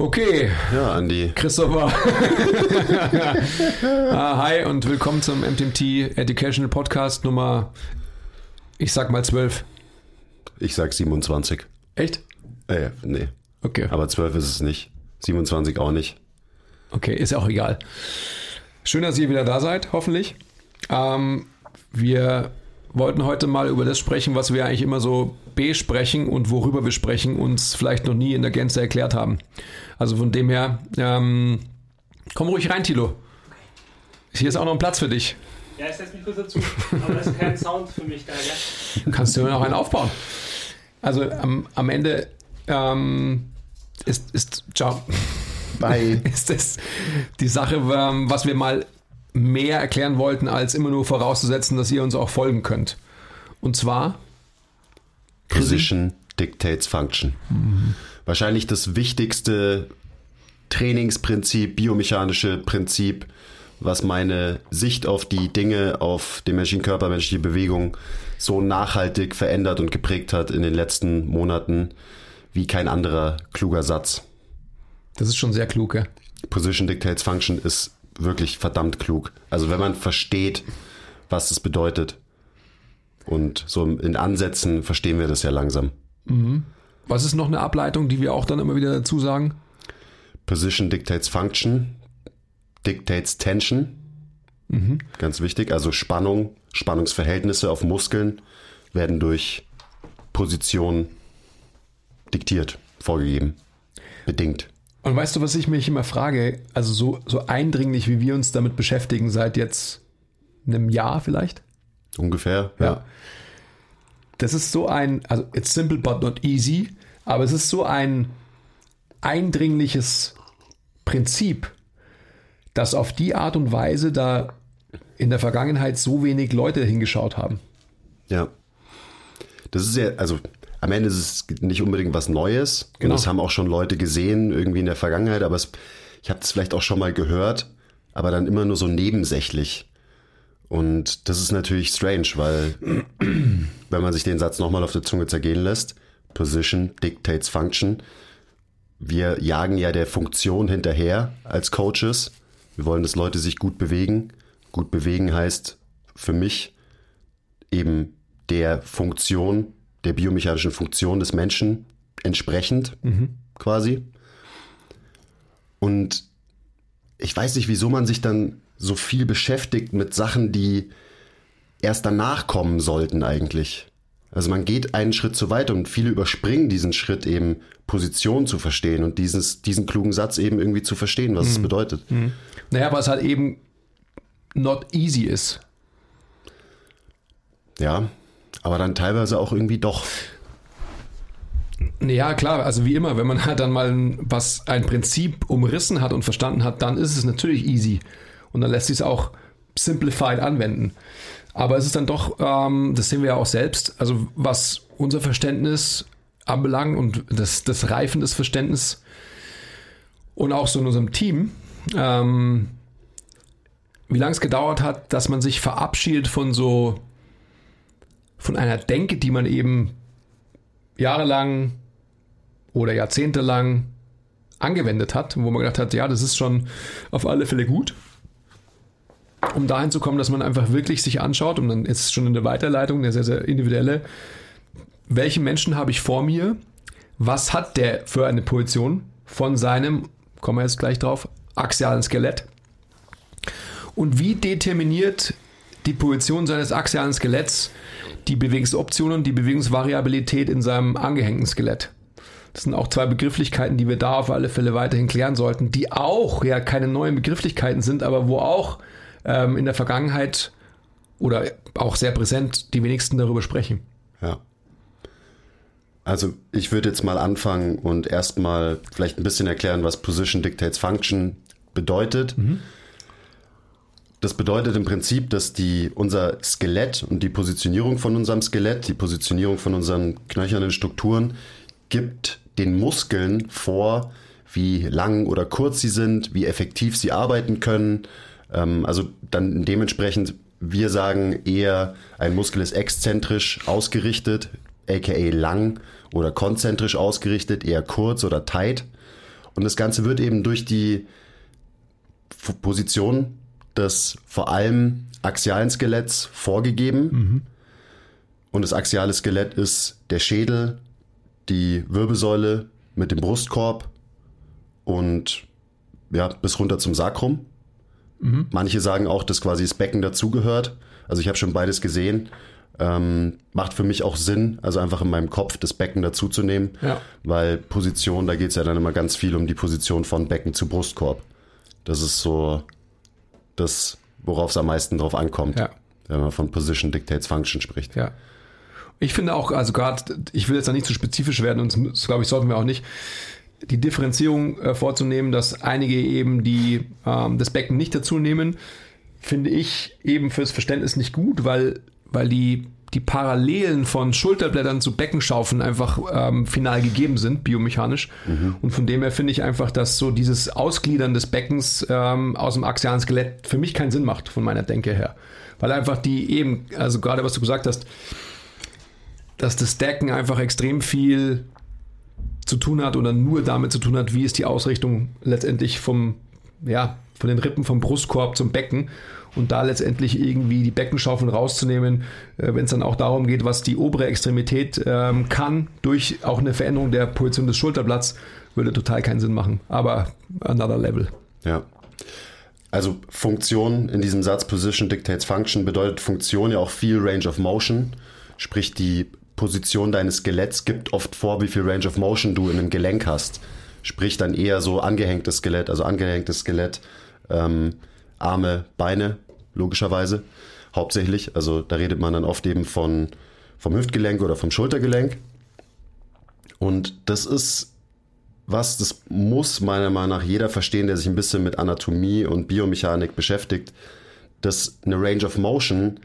Okay. Ja, Andi. Christopher. ah, hi und willkommen zum MTMT Educational Podcast Nummer, ich sag mal 12. Ich sag 27. Echt? Äh, nee. Okay. Aber 12 ist es nicht. 27 auch nicht. Okay, ist ja auch egal. Schön, dass ihr wieder da seid, hoffentlich. Ähm, wir wollten heute mal über das sprechen, was wir eigentlich immer so besprechen und worüber wir sprechen, uns vielleicht noch nie in der Gänze erklärt haben. Also von dem her, ähm, komm ruhig rein, Tilo. Hier ist auch noch ein Platz für dich. Ja, ich setze mich kurz dazu. Aber das ist kein Sound für mich da, gell? Du kannst dir noch einen aufbauen. Also am, am Ende ähm, ist, ist, ciao, Bye. ist das die Sache, ähm, was wir mal mehr erklären wollten, als immer nur vorauszusetzen, dass ihr uns auch folgen könnt. Und zwar Position dictates function. Wahrscheinlich das wichtigste Trainingsprinzip, biomechanische Prinzip, was meine Sicht auf die Dinge, auf den menschlichen Körper, menschliche Bewegung so nachhaltig verändert und geprägt hat in den letzten Monaten wie kein anderer kluger Satz. Das ist schon sehr klug, ja. Position dictates function ist wirklich verdammt klug. Also wenn man versteht, was es bedeutet. Und so in Ansätzen verstehen wir das ja langsam. Was ist noch eine Ableitung, die wir auch dann immer wieder dazu sagen? Position dictates function, dictates tension. Ganz wichtig. Also Spannung, Spannungsverhältnisse auf Muskeln werden durch Position diktiert, vorgegeben, bedingt. Und weißt du, was ich mich immer frage? Also so, so eindringlich, wie wir uns damit beschäftigen, seit jetzt einem Jahr vielleicht? Ungefähr. Ja. Das ist so ein, also it's simple but not easy, aber es ist so ein eindringliches Prinzip, dass auf die Art und Weise da in der Vergangenheit so wenig Leute hingeschaut haben. Ja. Das ist ja, also am Ende ist es nicht unbedingt was Neues. Genau. Und das haben auch schon Leute gesehen, irgendwie in der Vergangenheit, aber es, ich habe das vielleicht auch schon mal gehört, aber dann immer nur so nebensächlich. Und das ist natürlich strange, weil wenn man sich den Satz nochmal auf der Zunge zergehen lässt, Position dictates function. Wir jagen ja der Funktion hinterher als Coaches. Wir wollen, dass Leute sich gut bewegen. Gut bewegen heißt für mich eben der Funktion, der biomechanischen Funktion des Menschen entsprechend quasi. Und ich weiß nicht, wieso man sich dann so viel beschäftigt mit Sachen, die erst danach kommen sollten eigentlich. Also man geht einen Schritt zu weit und viele überspringen diesen Schritt eben Position zu verstehen und dieses, diesen klugen Satz eben irgendwie zu verstehen, was es bedeutet. Naja, weil es halt eben not easy ist. Ja, aber dann teilweise auch irgendwie doch. Ja, klar, also wie immer, wenn man halt dann mal ein- was ein Prinzip umrissen hat und verstanden hat, dann ist es natürlich easy. Und dann lässt sich es auch simplified anwenden. Aber es ist dann doch, ähm, das sehen wir ja auch selbst, also was unser Verständnis anbelangt und das, das Reifen des Verständnisses und auch so in unserem Team, ähm, wie lange es gedauert hat, dass man sich verabschiedet von so, von einer Denke, die man eben jahrelang oder jahrzehntelang angewendet hat, wo man gedacht hat, ja, das ist schon auf alle Fälle gut. Um dahin zu kommen, dass man einfach wirklich sich anschaut, und dann ist es schon in der Weiterleitung, eine sehr, sehr individuelle, welchen Menschen habe ich vor mir, was hat der für eine Position von seinem, kommen wir jetzt gleich drauf, axialen Skelett und wie determiniert die Position seines axialen Skeletts die Bewegungsoptionen, die Bewegungsvariabilität in seinem angehängten Skelett. Das sind auch zwei Begrifflichkeiten, die wir da auf alle Fälle weiterhin klären sollten, die auch ja keine neuen Begrifflichkeiten sind, aber wo auch ähm, in der Vergangenheit oder auch sehr präsent die wenigsten darüber sprechen. Ja. Also ich würde jetzt mal anfangen und erstmal vielleicht ein bisschen erklären, was Position Dictates Function bedeutet. Das bedeutet im Prinzip, dass die, unser Skelett und die Positionierung von unserem Skelett, die Positionierung von unseren knöchernen Strukturen, gibt den Muskeln vor, wie lang oder kurz sie sind, wie effektiv sie arbeiten können. Ähm, also dann dementsprechend, wir sagen eher, ein Muskel ist exzentrisch ausgerichtet, aka lang oder konzentrisch ausgerichtet, eher kurz oder tight. Und das Ganze wird eben durch die Position des vor allem axialen Skeletts vorgegeben. Und das axiale Skelett ist der Schädel, die Wirbelsäule mit dem Brustkorb und ja, bis runter zum Sakrum. Manche sagen auch, dass quasi das Becken dazugehört. Also ich habe schon beides gesehen. Ähm, macht für mich auch Sinn, also einfach in meinem Kopf das Becken dazuzunehmen, Ja. weil Position, da geht es ja dann immer ganz viel um die Position von Becken zu Brustkorb. Das ist so das, worauf es am meisten drauf ankommt, Ja. wenn man von Position Dictates Function spricht. Ja. Ich finde auch, also gerade, ich will jetzt da nicht zu spezifisch werden und das glaube ich, sollten wir auch nicht, die Differenzierung äh, vorzunehmen, dass einige eben die ähm, das Becken nicht dazu nehmen, finde ich eben fürs Verständnis nicht gut, weil, weil die, die Parallelen von Schulterblättern zu Beckenschaufeln einfach ähm, final gegeben sind, biomechanisch. Und von dem her finde ich einfach, dass so dieses Ausgliedern des Beckens ähm, aus dem axialen Skelett für mich keinen Sinn macht, von meiner Denke her. Weil einfach die eben, also gerade was du gesagt hast, dass das Stacken einfach extrem viel zu tun hat oder nur damit zu tun hat, wie ist die Ausrichtung letztendlich vom, ja, von den Rippen vom Brustkorb zum Becken und da letztendlich irgendwie die Beckenschaufeln rauszunehmen, äh, wenn es dann auch darum geht, was die obere Extremität ähm, kann, durch auch eine Veränderung der Position des Schulterblatts, würde total keinen Sinn machen. Aber another level. Ja. Also Funktion in diesem Satz Position dictates Function bedeutet Funktion ja auch viel Range of Motion. Sprich, die Position deines Skeletts gibt oft vor, wie viel Range of Motion du in einem Gelenk hast. Sprich dann eher so angehängtes Skelett, also angehängtes Skelett, ähm, Arme, Beine, logischerweise, hauptsächlich. Also da redet man dann oft eben von, vom Hüftgelenk oder vom Schultergelenk. Und das ist was, das muss meiner Meinung nach jeder verstehen, der sich ein bisschen mit Anatomie und Biomechanik beschäftigt, dass eine Range of Motion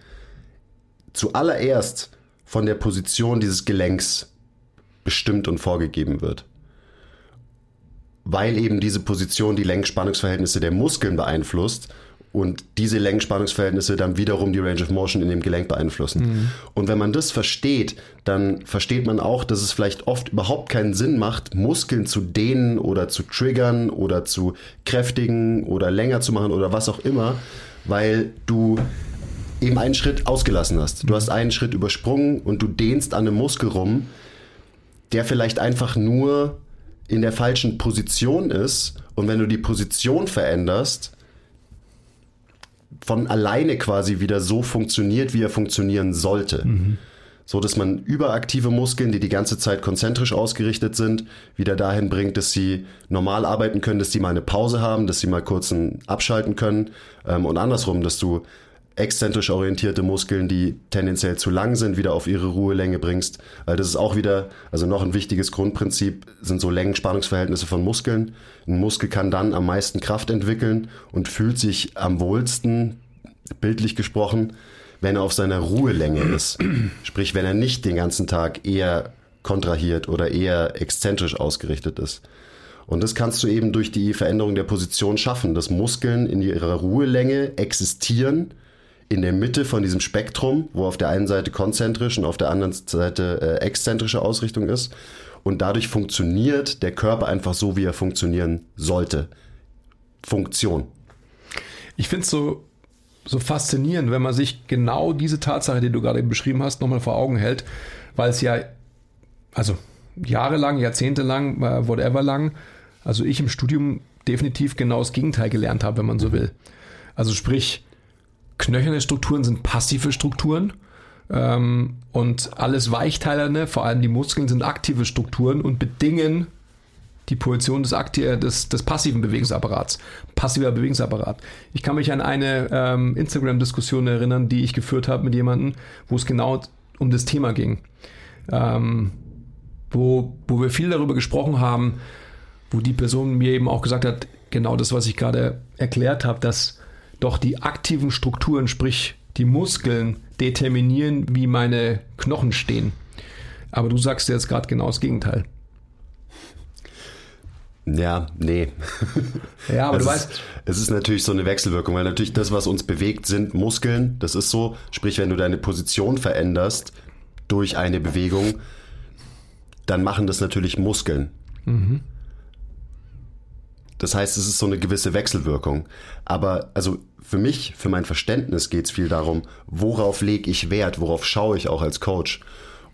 zuallererst von der Position dieses Gelenks bestimmt und vorgegeben wird. Weil eben diese Position die Lenkspannungsverhältnisse der Muskeln beeinflusst und diese Lenkspannungsverhältnisse dann wiederum die Range of Motion in dem Gelenk beeinflussen. Und wenn man das versteht, dann versteht man auch, dass es vielleicht oft überhaupt keinen Sinn macht, Muskeln zu dehnen oder zu triggern oder zu kräftigen oder länger zu machen oder was auch immer, weil du eben einen Schritt ausgelassen hast. Du hast einen Schritt übersprungen und du dehnst an einem Muskel rum, der vielleicht einfach nur in der falschen Position ist. Und wenn du die Position veränderst, von alleine quasi wieder so funktioniert, wie er funktionieren sollte. So dass man überaktive Muskeln, die die ganze Zeit konzentrisch ausgerichtet sind, wieder dahin bringt, dass sie normal arbeiten können, dass sie mal eine Pause haben, dass sie mal kurz ein abschalten können. Ähm, und andersrum, dass du exzentrisch orientierte Muskeln, die tendenziell zu lang sind, wieder auf ihre Ruhelänge bringst. Weil das ist auch wieder, also noch ein wichtiges Grundprinzip, sind so Längenspannungsverhältnisse von Muskeln. Ein Muskel kann dann am meisten Kraft entwickeln und fühlt sich am wohlsten, bildlich gesprochen, wenn er auf seiner Ruhelänge ist. Sprich, wenn er nicht den ganzen Tag eher kontrahiert oder eher exzentrisch ausgerichtet ist. Und das kannst du eben durch die Veränderung der Position schaffen, dass Muskeln in ihrer Ruhelänge existieren, in der Mitte von diesem Spektrum, wo auf der einen Seite konzentrisch und auf der anderen Seite äh, exzentrische Ausrichtung ist. Und dadurch funktioniert der Körper einfach so, wie er funktionieren sollte. Funktion. Ich finde es so, so faszinierend, wenn man sich genau diese Tatsache, die du gerade eben beschrieben hast, nochmal vor Augen hält, weil es ja, also jahrelang, jahrzehntelang, äh, whatever lang, also ich im Studium definitiv genau das Gegenteil gelernt habe, wenn man so will. Also sprich, knöcherne Strukturen sind passive Strukturen ähm, und alles Weichteilerne, vor allem die Muskeln, sind aktive Strukturen und bedingen die Position des, akti äh, des, des passiven Bewegungsapparats. Passiver Bewegungsapparat. Ich kann mich an eine ähm, Instagram-Diskussion erinnern, die ich geführt habe mit jemandem, wo es genau um das Thema ging. Ähm, wo, wo wir viel darüber gesprochen haben, wo die Person mir eben auch gesagt hat, genau das, was ich gerade erklärt habe, dass doch die aktiven Strukturen, sprich die Muskeln, determinieren, wie meine Knochen stehen. Aber du sagst jetzt gerade genau das Gegenteil. Ja, nee. Ja, aber es du ist, weißt, Es ist natürlich so eine Wechselwirkung, weil natürlich das, was uns bewegt, sind Muskeln. Das ist so. Sprich, wenn du deine Position veränderst durch eine Bewegung, dann machen das natürlich Muskeln. Das heißt, es ist so eine gewisse Wechselwirkung. Aber also für mich, für mein Verständnis geht es viel darum, worauf lege ich Wert, worauf schaue ich auch als Coach.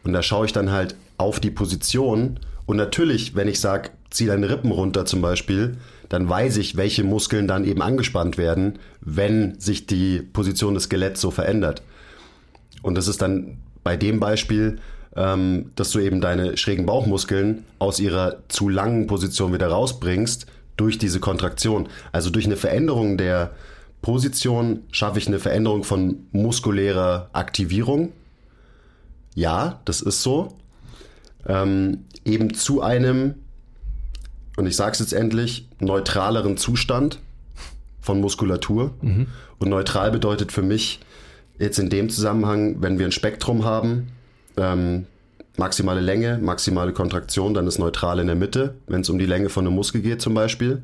Und da schaue ich dann halt auf die Position. Und natürlich, wenn ich sage, zieh deine Rippen runter zum Beispiel, dann weiß ich, welche Muskeln dann eben angespannt werden, wenn sich die Position des Skeletts so verändert. Und das ist dann bei dem Beispiel, ähm, dass du eben deine schrägen Bauchmuskeln aus ihrer zu langen Position wieder rausbringst durch diese Kontraktion. Also durch eine Veränderung der Position schaffe ich eine Veränderung von muskulärer Aktivierung. Ja, das ist so. Ähm, eben zu einem und ich sage es jetzt endlich, neutraleren Zustand von Muskulatur. Mhm. Und neutral bedeutet für mich jetzt in dem Zusammenhang, wenn wir ein Spektrum haben, ähm, maximale Länge, maximale Kontraktion, dann ist neutral in der Mitte, wenn es um die Länge von einem Muskel geht zum Beispiel.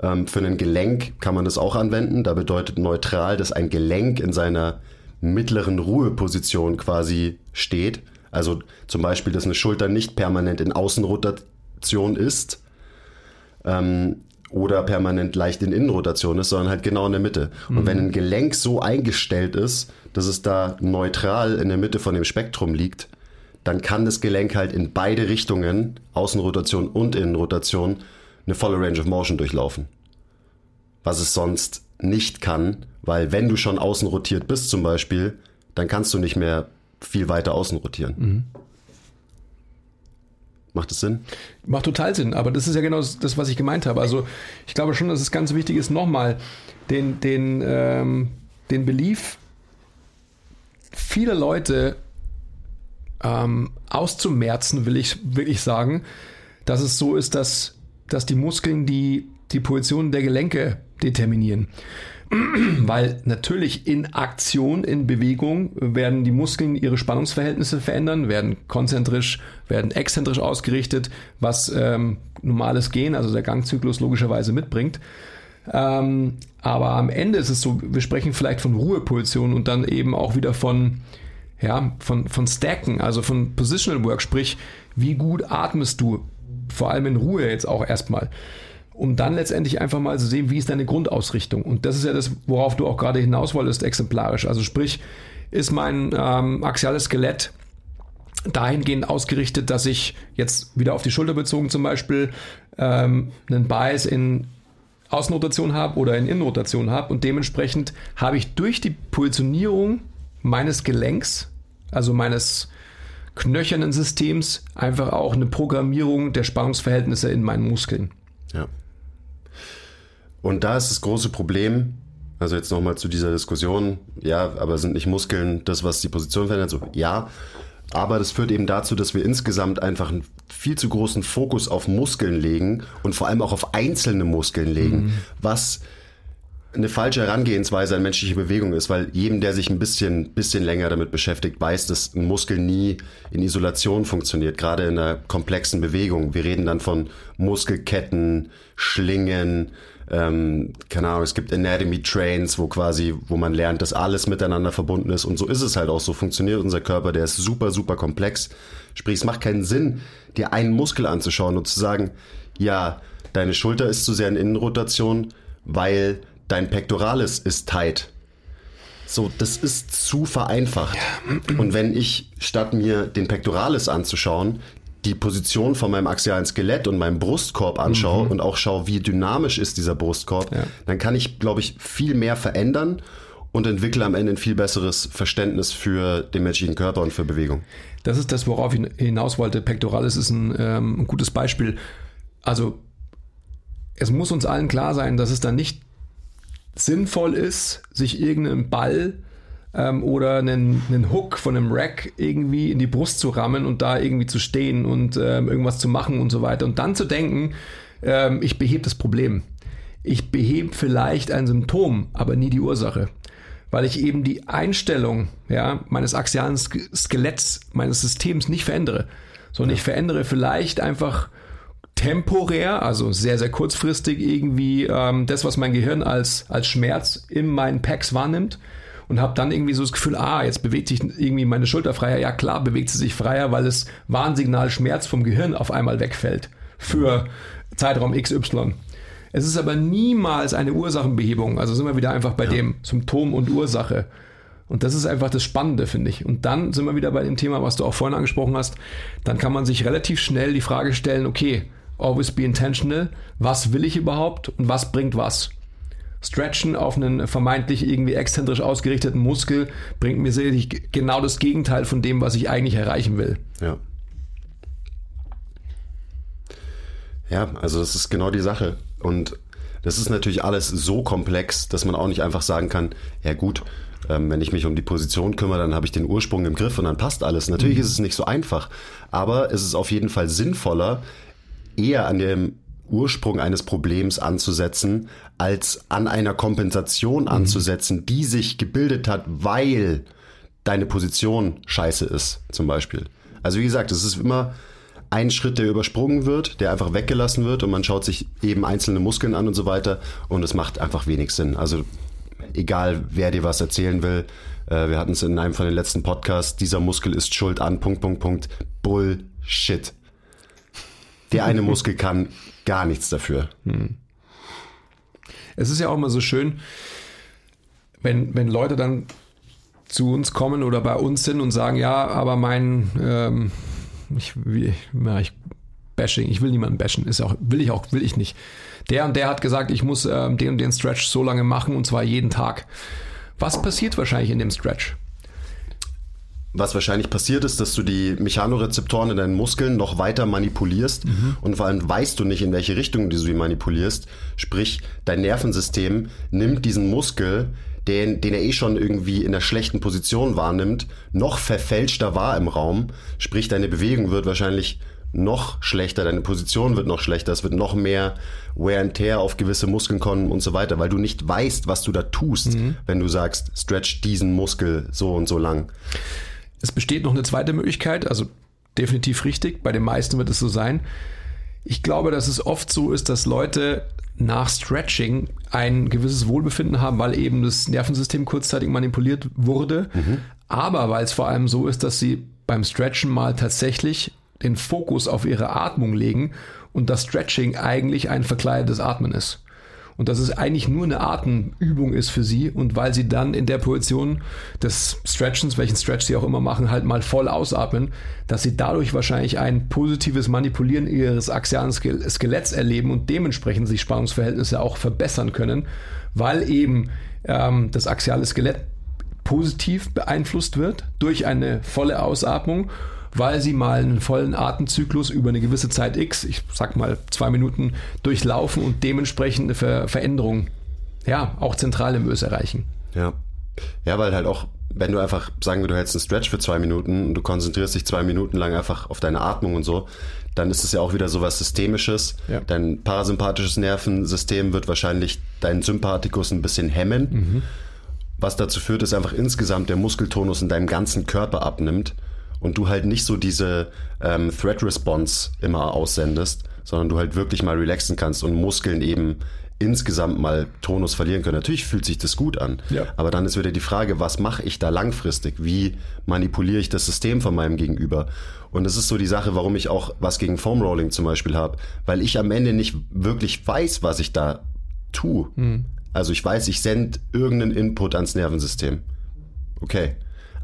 Ähm, für ein Gelenk kann man das auch anwenden. Da bedeutet neutral, dass ein Gelenk in seiner mittleren Ruheposition quasi steht. Also zum Beispiel, dass eine Schulter nicht permanent in Außenrotation ist, ähm, oder permanent leicht in Innenrotation ist, sondern halt genau in der Mitte. Und mhm. wenn ein Gelenk so eingestellt ist, dass es da neutral in der Mitte von dem Spektrum liegt, dann kann das Gelenk halt in beide Richtungen, Außenrotation und Innenrotation, eine volle Range of Motion durchlaufen. Was es sonst nicht kann, weil wenn du schon außen rotiert bist zum Beispiel, dann kannst du nicht mehr viel weiter außen rotieren. Mhm. Macht das Sinn? Macht total Sinn, aber das ist ja genau das, was ich gemeint habe. Also ich glaube schon, dass es ganz wichtig ist, nochmal den, den, ähm, den Belief vieler Leute ähm, auszumerzen, will ich wirklich sagen, dass es so ist, dass, dass die Muskeln die, die Position der Gelenke determinieren. Weil natürlich in Aktion, in Bewegung werden die Muskeln ihre Spannungsverhältnisse verändern, werden konzentrisch, werden exzentrisch ausgerichtet, was ähm, normales Gehen, also der Gangzyklus logischerweise mitbringt. Ähm, aber am Ende ist es so, wir sprechen vielleicht von Ruhepositionen und dann eben auch wieder von, ja, von, von Stacken, also von Positional Work, sprich, wie gut atmest du, vor allem in Ruhe jetzt auch erstmal um dann letztendlich einfach mal zu sehen, wie ist deine Grundausrichtung. Und das ist ja das, worauf du auch gerade hinaus wolltest, exemplarisch. Also sprich, ist mein ähm, axiales Skelett dahingehend ausgerichtet, dass ich jetzt wieder auf die Schulter bezogen zum Beispiel ähm, einen Bias in Außenrotation habe oder in Innenrotation habe und dementsprechend habe ich durch die Positionierung meines Gelenks, also meines knöchernen Systems, einfach auch eine Programmierung der Spannungsverhältnisse in meinen Muskeln. Ja. Und da ist das große Problem, also jetzt nochmal zu dieser Diskussion, ja, aber sind nicht Muskeln das, was die Position verändert? So, ja, aber das führt eben dazu, dass wir insgesamt einfach einen viel zu großen Fokus auf Muskeln legen und vor allem auch auf einzelne Muskeln legen, mhm. was eine falsche Herangehensweise an menschliche Bewegung ist, weil jedem, der sich ein bisschen, bisschen länger damit beschäftigt, weiß, dass ein Muskel nie in Isolation funktioniert, gerade in einer komplexen Bewegung. Wir reden dann von Muskelketten, Schlingen, ähm, keine Ahnung, es gibt Anatomy Trains, wo quasi, wo man lernt, dass alles miteinander verbunden ist. Und so ist es halt auch. So funktioniert unser Körper. Der ist super, super komplex. Sprich, es macht keinen Sinn, dir einen Muskel anzuschauen und zu sagen, ja, deine Schulter ist zu sehr in Innenrotation, weil dein Pectoralis ist tight. So, das ist zu vereinfacht. Ja. Und wenn ich, statt mir den Pectoralis anzuschauen, die Position von meinem axialen Skelett und meinem Brustkorb anschaue mhm. und auch schaue, wie dynamisch ist dieser Brustkorb, ja. dann kann ich, glaube ich, viel mehr verändern und entwickle am Ende ein viel besseres Verständnis für den menschlichen Körper und für Bewegung. Das ist das, worauf ich hinaus wollte. Pectoralis ist ein, ähm, ein gutes Beispiel. Also es muss uns allen klar sein, dass es da nicht sinnvoll ist, sich irgendeinen Ball ähm, oder einen, einen Hook von einem Rack irgendwie in die Brust zu rammen und da irgendwie zu stehen und ähm, irgendwas zu machen und so weiter. Und dann zu denken, ähm, ich behebe das Problem. Ich behebe vielleicht ein Symptom, aber nie die Ursache. Weil ich eben die Einstellung ja, meines axialen Skeletts, meines Systems nicht verändere. Sondern ich verändere vielleicht einfach temporär, also sehr, sehr kurzfristig irgendwie ähm, das, was mein Gehirn als, als Schmerz in meinen Packs wahrnimmt und habe dann irgendwie so das Gefühl, ah, jetzt bewegt sich irgendwie meine Schulter freier. Ja klar, bewegt sie sich freier, weil das Warnsignal Schmerz vom Gehirn auf einmal wegfällt für Zeitraum XY. Es ist aber niemals eine Ursachenbehebung. Also sind wir wieder einfach bei Ja. dem Symptom und Ursache. Und das ist einfach das Spannende, finde ich. Und dann sind wir wieder bei dem Thema, was du auch vorhin angesprochen hast. Dann kann man sich relativ schnell die Frage stellen, okay, always be intentional. Was will ich überhaupt und was bringt was? Stretchen auf einen vermeintlich irgendwie exzentrisch ausgerichteten Muskel bringt mir sicherlich genau das Gegenteil von dem, was ich eigentlich erreichen will. Ja. Ja, also das ist genau die Sache. Und das ist natürlich alles so komplex, dass man auch nicht einfach sagen kann, ja gut, ähm, wenn ich mich um die Position kümmere, dann habe ich den Ursprung im Griff und dann passt alles. Natürlich ist es nicht so einfach, aber es ist auf jeden Fall sinnvoller, eher an dem Ursprung eines Problems anzusetzen, als an einer Kompensation anzusetzen, die sich gebildet hat, weil deine Position scheiße ist, zum Beispiel. Also wie gesagt, es ist immer ein Schritt, der übersprungen wird, der einfach weggelassen wird und man schaut sich eben einzelne Muskeln an und so weiter und es macht einfach wenig Sinn. Also egal, wer dir was erzählen will, äh, wir hatten es in einem von den letzten Podcasts, dieser Muskel ist schuld an, Punkt, Punkt, Punkt, Bullshit. Der eine Muskel kann gar nichts dafür. Es ist ja auch immer so schön, wenn, wenn Leute dann zu uns kommen oder bei uns sind und sagen, ja, aber mein, ähm, ich, ja, ich Bashing, ich will niemanden bashen, ist auch, will ich auch, will ich nicht. Der und der hat gesagt, ich muss ähm, den und den Stretch so lange machen und zwar jeden Tag. Was passiert wahrscheinlich in dem Stretch? Was wahrscheinlich passiert ist, dass du die Mechanorezeptoren in deinen Muskeln noch weiter manipulierst und vor allem weißt du nicht, in welche Richtung du sie manipulierst. Sprich, dein Nervensystem nimmt diesen Muskel, den, den er eh schon irgendwie in der schlechten Position wahrnimmt, noch verfälschter wahr im Raum. Sprich, deine Bewegung wird wahrscheinlich noch schlechter, deine Position wird noch schlechter, es wird noch mehr Wear and Tear auf gewisse Muskeln kommen und so weiter, weil du nicht weißt, was du da tust, wenn du sagst, stretch diesen Muskel so und so lang. Es besteht noch eine zweite Möglichkeit, also definitiv richtig, bei den meisten wird es so sein. Ich glaube, dass es oft so ist, dass Leute nach Stretching ein gewisses Wohlbefinden haben, weil eben das Nervensystem kurzzeitig manipuliert wurde. Aber weil es vor allem so ist, dass sie beim Stretchen mal tatsächlich den Fokus auf ihre Atmung legen und das Stretching eigentlich ein verkleidetes Atmen ist. Und dass es eigentlich nur eine Atemübung ist für sie. Und weil sie dann in der Position des Stretchens, welchen Stretch sie auch immer machen, halt mal voll ausatmen, dass sie dadurch wahrscheinlich ein positives Manipulieren ihres axialen Ske- Skeletts erleben und dementsprechend sich Spannungsverhältnisse auch verbessern können, weil eben ähm, das axiale Skelett positiv beeinflusst wird durch eine volle Ausatmung, weil sie mal einen vollen Atemzyklus über eine gewisse Zeit X, ich sag mal zwei Minuten, durchlaufen und dementsprechend eine Ver Veränderung, ja, auch zentral im Ös erreichen. Ja. Ja, weil halt auch, wenn du einfach, sagen wir, du hältst einen Stretch für zwei Minuten und du konzentrierst dich zwei Minuten lang einfach auf deine Atmung und so, dann ist es ja auch wieder so was Systemisches. Ja. Dein parasympathisches Nervensystem wird wahrscheinlich deinen Sympathikus ein bisschen hemmen. Was dazu führt, dass einfach insgesamt der Muskeltonus in deinem ganzen Körper abnimmt und du halt nicht so diese ähm, Threat Response immer aussendest, sondern du halt wirklich mal relaxen kannst und Muskeln eben insgesamt mal Tonus verlieren können. Natürlich fühlt sich das gut an, Ja. aber dann ist wieder die Frage, was mache ich da langfristig? Wie manipuliere ich das System von meinem Gegenüber? Und das ist so die Sache, warum ich auch was gegen Foam Rolling zum Beispiel habe, weil ich am Ende nicht wirklich weiß, was ich da tue. Also ich weiß, ich sende irgendeinen Input ans Nervensystem. Okay.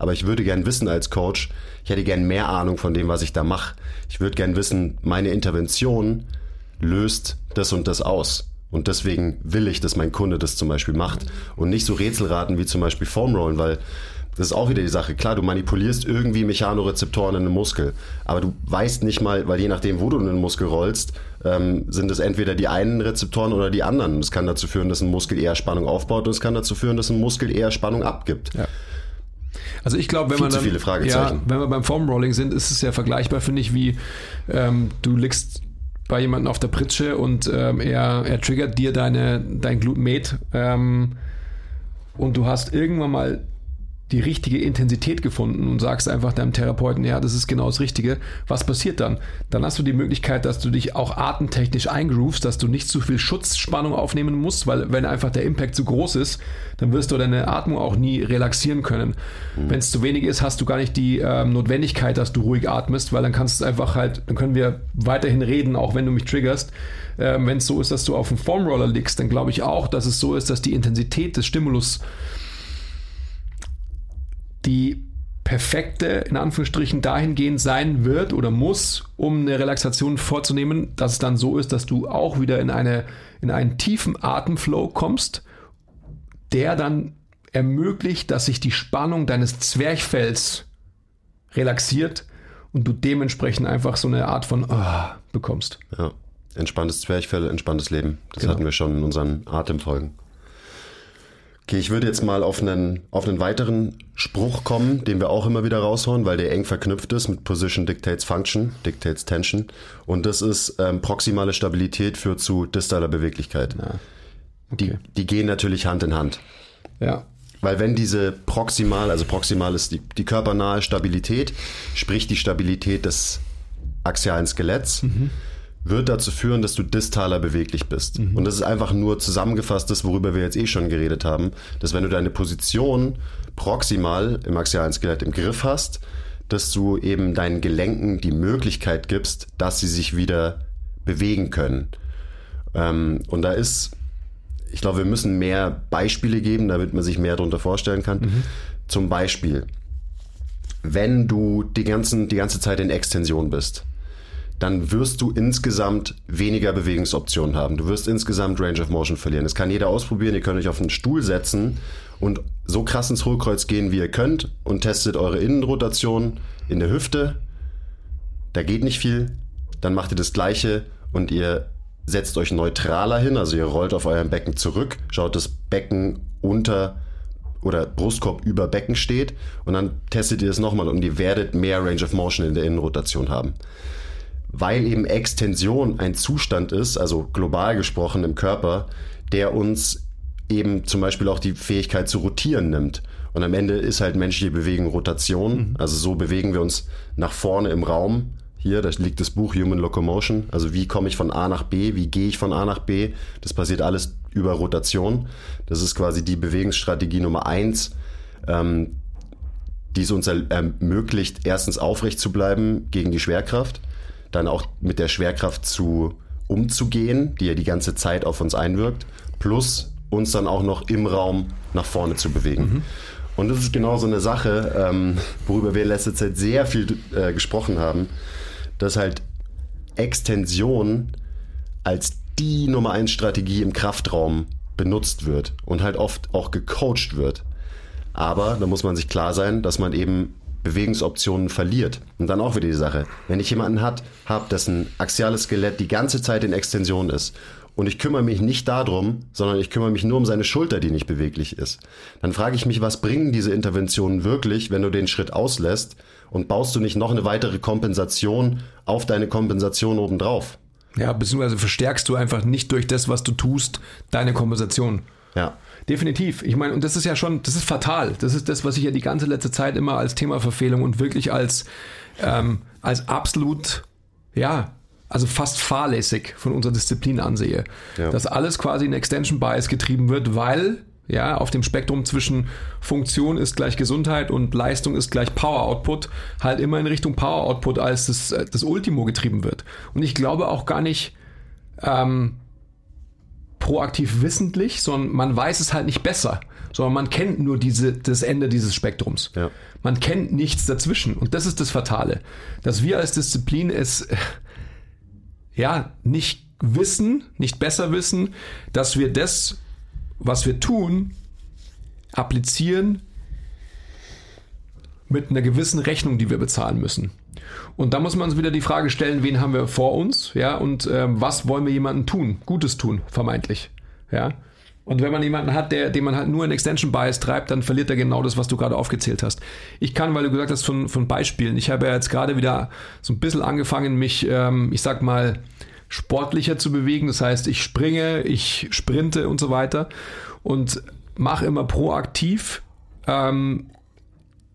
Aber ich würde gern wissen als Coach, ich hätte gern mehr Ahnung von dem, was ich da mache. Ich würde gern wissen, meine Intervention löst das und das aus. Und deswegen will ich, dass mein Kunde das zum Beispiel macht. Und nicht so Rätselraten wie zum Beispiel Foamrollen, weil das ist auch wieder die Sache. Klar, du manipulierst irgendwie Mechanorezeptoren in einem Muskel, aber du weißt nicht mal, weil je nachdem, wo du einen Muskel rollst, ähm, sind es entweder die einen Rezeptoren oder die anderen. Das kann dazu führen, dass ein Muskel eher Spannung aufbaut und es kann dazu führen, dass ein Muskel eher Spannung abgibt. Ja. Also ich glaube, wenn Viel man dann, viele Fragezeichen. Ja, wenn wir beim Foam Rolling sind, ist es ja vergleichbar, finde ich, wie ähm, du liegst bei jemandem auf der Pritsche und ähm, er, er triggert dir deine, dein Glutmet ähm, und du hast irgendwann mal die richtige Intensität gefunden und sagst einfach deinem Therapeuten, ja, das ist genau das Richtige. Was passiert dann? Dann hast du die Möglichkeit, dass du dich auch atemtechnisch eingroovst, dass du nicht zu viel Schutzspannung aufnehmen musst, weil wenn einfach der Impact zu groß ist, dann wirst du deine Atmung auch nie relaxieren können. Mhm. Wenn es zu wenig ist, hast du gar nicht die ähm, Notwendigkeit, dass du ruhig atmest, weil dann kannst du einfach halt, dann können wir weiterhin reden, auch wenn du mich triggerst. Ähm, wenn es so ist, dass du auf dem Formroller liegst, dann glaube ich auch, dass es so ist, dass die Intensität des Stimulus die perfekte, in Anführungsstrichen, dahingehend sein wird oder muss, um eine Relaxation vorzunehmen, dass es dann so ist, dass du auch wieder in, eine, in einen tiefen Atemflow kommst, der dann ermöglicht, dass sich die Spannung deines Zwerchfells relaxiert und du dementsprechend einfach so eine Art von oh, bekommst. Ja, entspanntes Zwerchfell, entspanntes Leben. Das genau. hatten wir schon in unseren Atemfolgen. Okay, ich würde jetzt mal auf einen, auf einen weiteren Spruch kommen, den wir auch immer wieder raushauen, weil der eng verknüpft ist mit Position Dictates Function, Dictates Tension. Und das ist ähm, proximale Stabilität führt zu distaler Beweglichkeit. Ja. Okay. Die, die gehen natürlich Hand in Hand. Ja. Weil wenn diese proximal, also proximal ist die, die körpernahe Stabilität, sprich die Stabilität des axialen Skeletts, mhm wird dazu führen, dass du distaler beweglich bist. Mhm. Und das ist einfach nur zusammengefasst das, worüber wir jetzt eh schon geredet haben, dass wenn du deine Position proximal im axialen Skelett im Griff hast, dass du eben deinen Gelenken die Möglichkeit gibst, dass sie sich wieder bewegen können. Ähm, und da ist, ich glaube, wir müssen mehr Beispiele geben, damit man sich mehr darunter vorstellen kann. Mhm. Zum Beispiel, wenn du die, ganzen, die ganze Zeit in Extension bist, dann wirst du insgesamt weniger Bewegungsoptionen haben. Du wirst insgesamt Range of Motion verlieren. Das kann jeder ausprobieren. Ihr könnt euch auf einen Stuhl setzen und so krass ins Hohlkreuz gehen, wie ihr könnt und testet eure Innenrotation in der Hüfte. Da geht nicht viel. Dann macht ihr das Gleiche und ihr setzt euch neutraler hin, also ihr rollt auf eurem Becken zurück, schaut das Becken unter oder Brustkorb über Becken steht und dann testet ihr es nochmal und ihr werdet mehr Range of Motion in der Innenrotation haben weil eben Extension ein Zustand ist, also global gesprochen im Körper, der uns eben zum Beispiel auch die Fähigkeit zu rotieren nimmt. Und am Ende ist halt menschliche Bewegung Rotation. Mhm. Also so bewegen wir uns nach vorne im Raum. Hier, da liegt das Buch Human Locomotion. Also wie komme ich von A nach B? Wie gehe ich von A nach B? Das passiert alles über Rotation. Das ist quasi die Bewegungsstrategie Nummer eins, ähm, die es uns ermöglicht, erstens aufrecht zu bleiben gegen die Schwerkraft dann auch mit der Schwerkraft zu umzugehen, die ja die ganze Zeit auf uns einwirkt, plus uns dann auch noch im Raum nach vorne zu bewegen. Mhm. Und das ist genau so eine Sache, ähm, worüber wir in letzter Zeit sehr viel äh, gesprochen haben, dass halt Extension als die Nummer eins Strategie im Kraftraum benutzt wird und halt oft auch gecoacht wird. Aber da muss man sich klar sein, dass man eben Bewegungsoptionen verliert. Und dann auch wieder die Sache, wenn ich jemanden hat, habe, dessen axiales Skelett die ganze Zeit in Extension ist und ich kümmere mich nicht darum, sondern ich kümmere mich nur um seine Schulter, die nicht beweglich ist, dann frage ich mich, was bringen diese Interventionen wirklich, wenn du den Schritt auslässt und baust du nicht noch eine weitere Kompensation auf deine Kompensation obendrauf? Ja, beziehungsweise verstärkst du einfach nicht durch das, was du tust, deine Kompensation. Ja. Definitiv. Ich meine, und das ist ja schon, das ist fatal. Das ist das, was ich ja die ganze letzte Zeit immer als Themaverfehlung und wirklich als, ähm, als absolut, ja, also fast fahrlässig von unserer Disziplin ansehe. Ja. Dass alles quasi in Extension Bias getrieben wird, weil ja, auf dem Spektrum zwischen Funktion ist gleich Gesundheit und Leistung ist gleich Power Output, halt immer in Richtung Power Output als das, das Ultimo getrieben wird. Und ich glaube auch gar nicht, ähm, proaktiv wissentlich, sondern man weiß es halt nicht besser, sondern man kennt nur diese, das Ende dieses Spektrums. Ja. Man kennt nichts dazwischen. Und das ist das Fatale, dass wir als Disziplin es ja nicht wissen, nicht besser wissen, dass wir das, was wir tun, applizieren mit einer gewissen Rechnung, die wir bezahlen müssen. Und da muss man uns wieder die Frage stellen, wen haben wir vor uns, ja, und äh, was wollen wir jemandem tun, Gutes tun, vermeintlich, ja. Und wenn man jemanden hat, der, den man halt nur in Extension Bias treibt, dann verliert er genau das, was du gerade aufgezählt hast. Ich kann, weil du gesagt hast, von, von Beispielen. Ich habe ja jetzt gerade wieder so ein bisschen angefangen, mich, ähm, ich sag mal, sportlicher zu bewegen. Das heißt, ich springe, ich sprinte und so weiter und mache immer proaktiv ähm,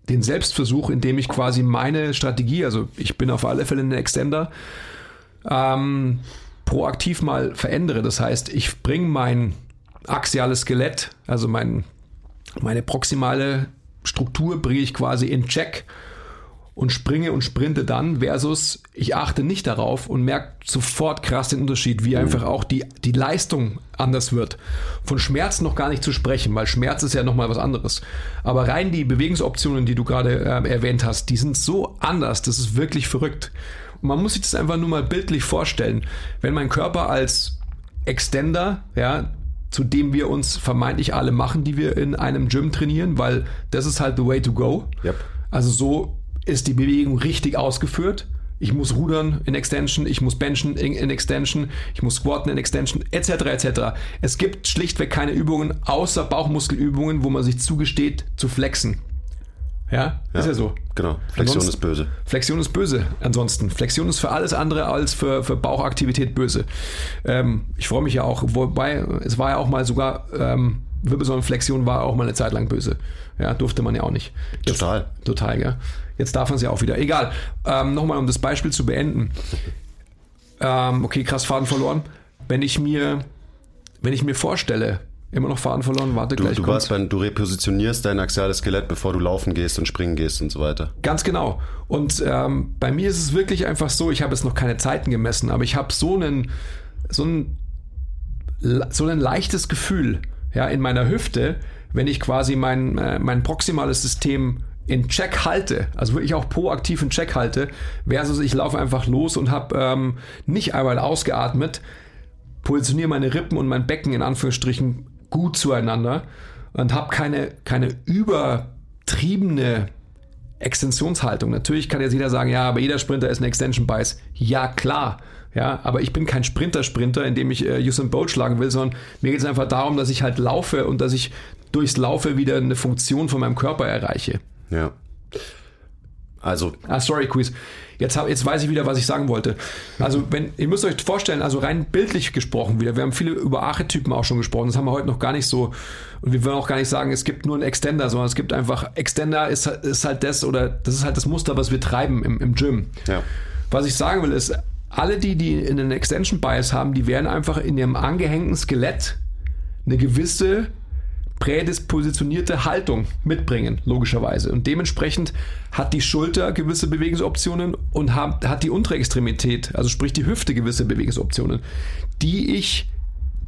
den Selbstversuch, indem ich quasi meine Strategie, also ich bin auf alle Fälle ein Extender, ähm, proaktiv mal verändere. Das heißt, ich bringe mein axiales Skelett, also mein, meine proximale Struktur, bringe ich quasi in Check und springe und sprinte dann versus ich achte nicht darauf und merke sofort krass den Unterschied, wie einfach auch die, die Leistung anders wird. Von Schmerz noch gar nicht zu sprechen, weil Schmerz ist ja nochmal was anderes. Aber rein die Bewegungsoptionen, die du gerade äh, erwähnt hast, die sind so anders, das ist wirklich verrückt. Und man muss sich das einfach nur mal bildlich vorstellen. Wenn mein Körper als Extender, ja, zu dem wir uns vermeintlich alle machen, die wir in einem Gym trainieren, weil das ist halt the way to go. Yep. Also so ist die Bewegung richtig ausgeführt. Ich muss rudern in Extension, ich muss benchen in, in Extension, ich muss squatten in Extension, etc. etc. Es gibt schlichtweg keine Übungen außer Bauchmuskelübungen, wo man sich zugesteht zu flexen. Ja, ist ja so. Genau. Flexion Ansonsten- ist böse. Flexion ist böse. Ansonsten. Flexion ist für alles andere als für, für Bauchaktivität böse. Ähm, ich freue mich ja auch, wobei es war ja auch mal sogar, ähm, Wirbelsäulenflexion war auch mal eine Zeit lang böse. Ja, durfte man ja auch nicht. Jetzt, Total. Total, gell? Jetzt darf man es ja auch wieder. Egal. Ähm, Nochmal, um das Beispiel zu beenden. Ähm, okay, krass, Faden verloren. Wenn ich mir, wenn ich mir vorstelle, immer noch Faden verloren, warte Du, gleich. du, warst beim, du repositionierst dein axiales Skelett, bevor du laufen gehst und springen gehst und so weiter. Ganz genau. Und ähm, bei mir ist es wirklich einfach so, ich habe jetzt noch keine Zeiten gemessen, aber ich habe so einen, so ein, so ein leichtes Gefühl ja, in meiner Hüfte, wenn ich quasi mein, äh, mein proximales System in Check halte, also wirklich auch proaktiv in Check halte, versus ich laufe einfach los und habe ähm, nicht einmal ausgeatmet, positioniere meine Rippen und mein Becken in Anführungsstrichen gut zueinander und habe keine, keine übertriebene Extensionshaltung. Natürlich kann jetzt jeder sagen, ja, aber jeder Sprinter ist ein Extension Bias. Ja, klar. Ja, aber ich bin kein Sprinter-Sprinter, in dem ich äh, Usain Bolt schlagen will, sondern mir geht es einfach darum, dass ich halt laufe und dass ich durchs Laufe wieder eine Funktion von meinem Körper erreiche. Ja. Also, Ah, sorry, Quiz. Jetzt, hab, jetzt weiß ich wieder, was ich sagen wollte. Also, wenn, ihr müsst euch vorstellen, also rein bildlich gesprochen wieder, wir haben viele über Archetypen auch schon gesprochen, das haben wir heute noch gar nicht so, und wir wollen auch gar nicht sagen, es gibt nur einen Extender, sondern es gibt einfach, Extender ist, ist halt das, oder das ist halt das Muster, was wir treiben im, im Gym. ja. Was ich sagen will, ist, alle die, die einen Extension Bias haben, die werden einfach in ihrem angehängten Skelett eine gewisse prädispositionierte Haltung mitbringen, logischerweise. Und dementsprechend hat die Schulter gewisse Bewegungsoptionen und hat, die untere Extremität, also sprich die Hüfte gewisse Bewegungsoptionen, die ich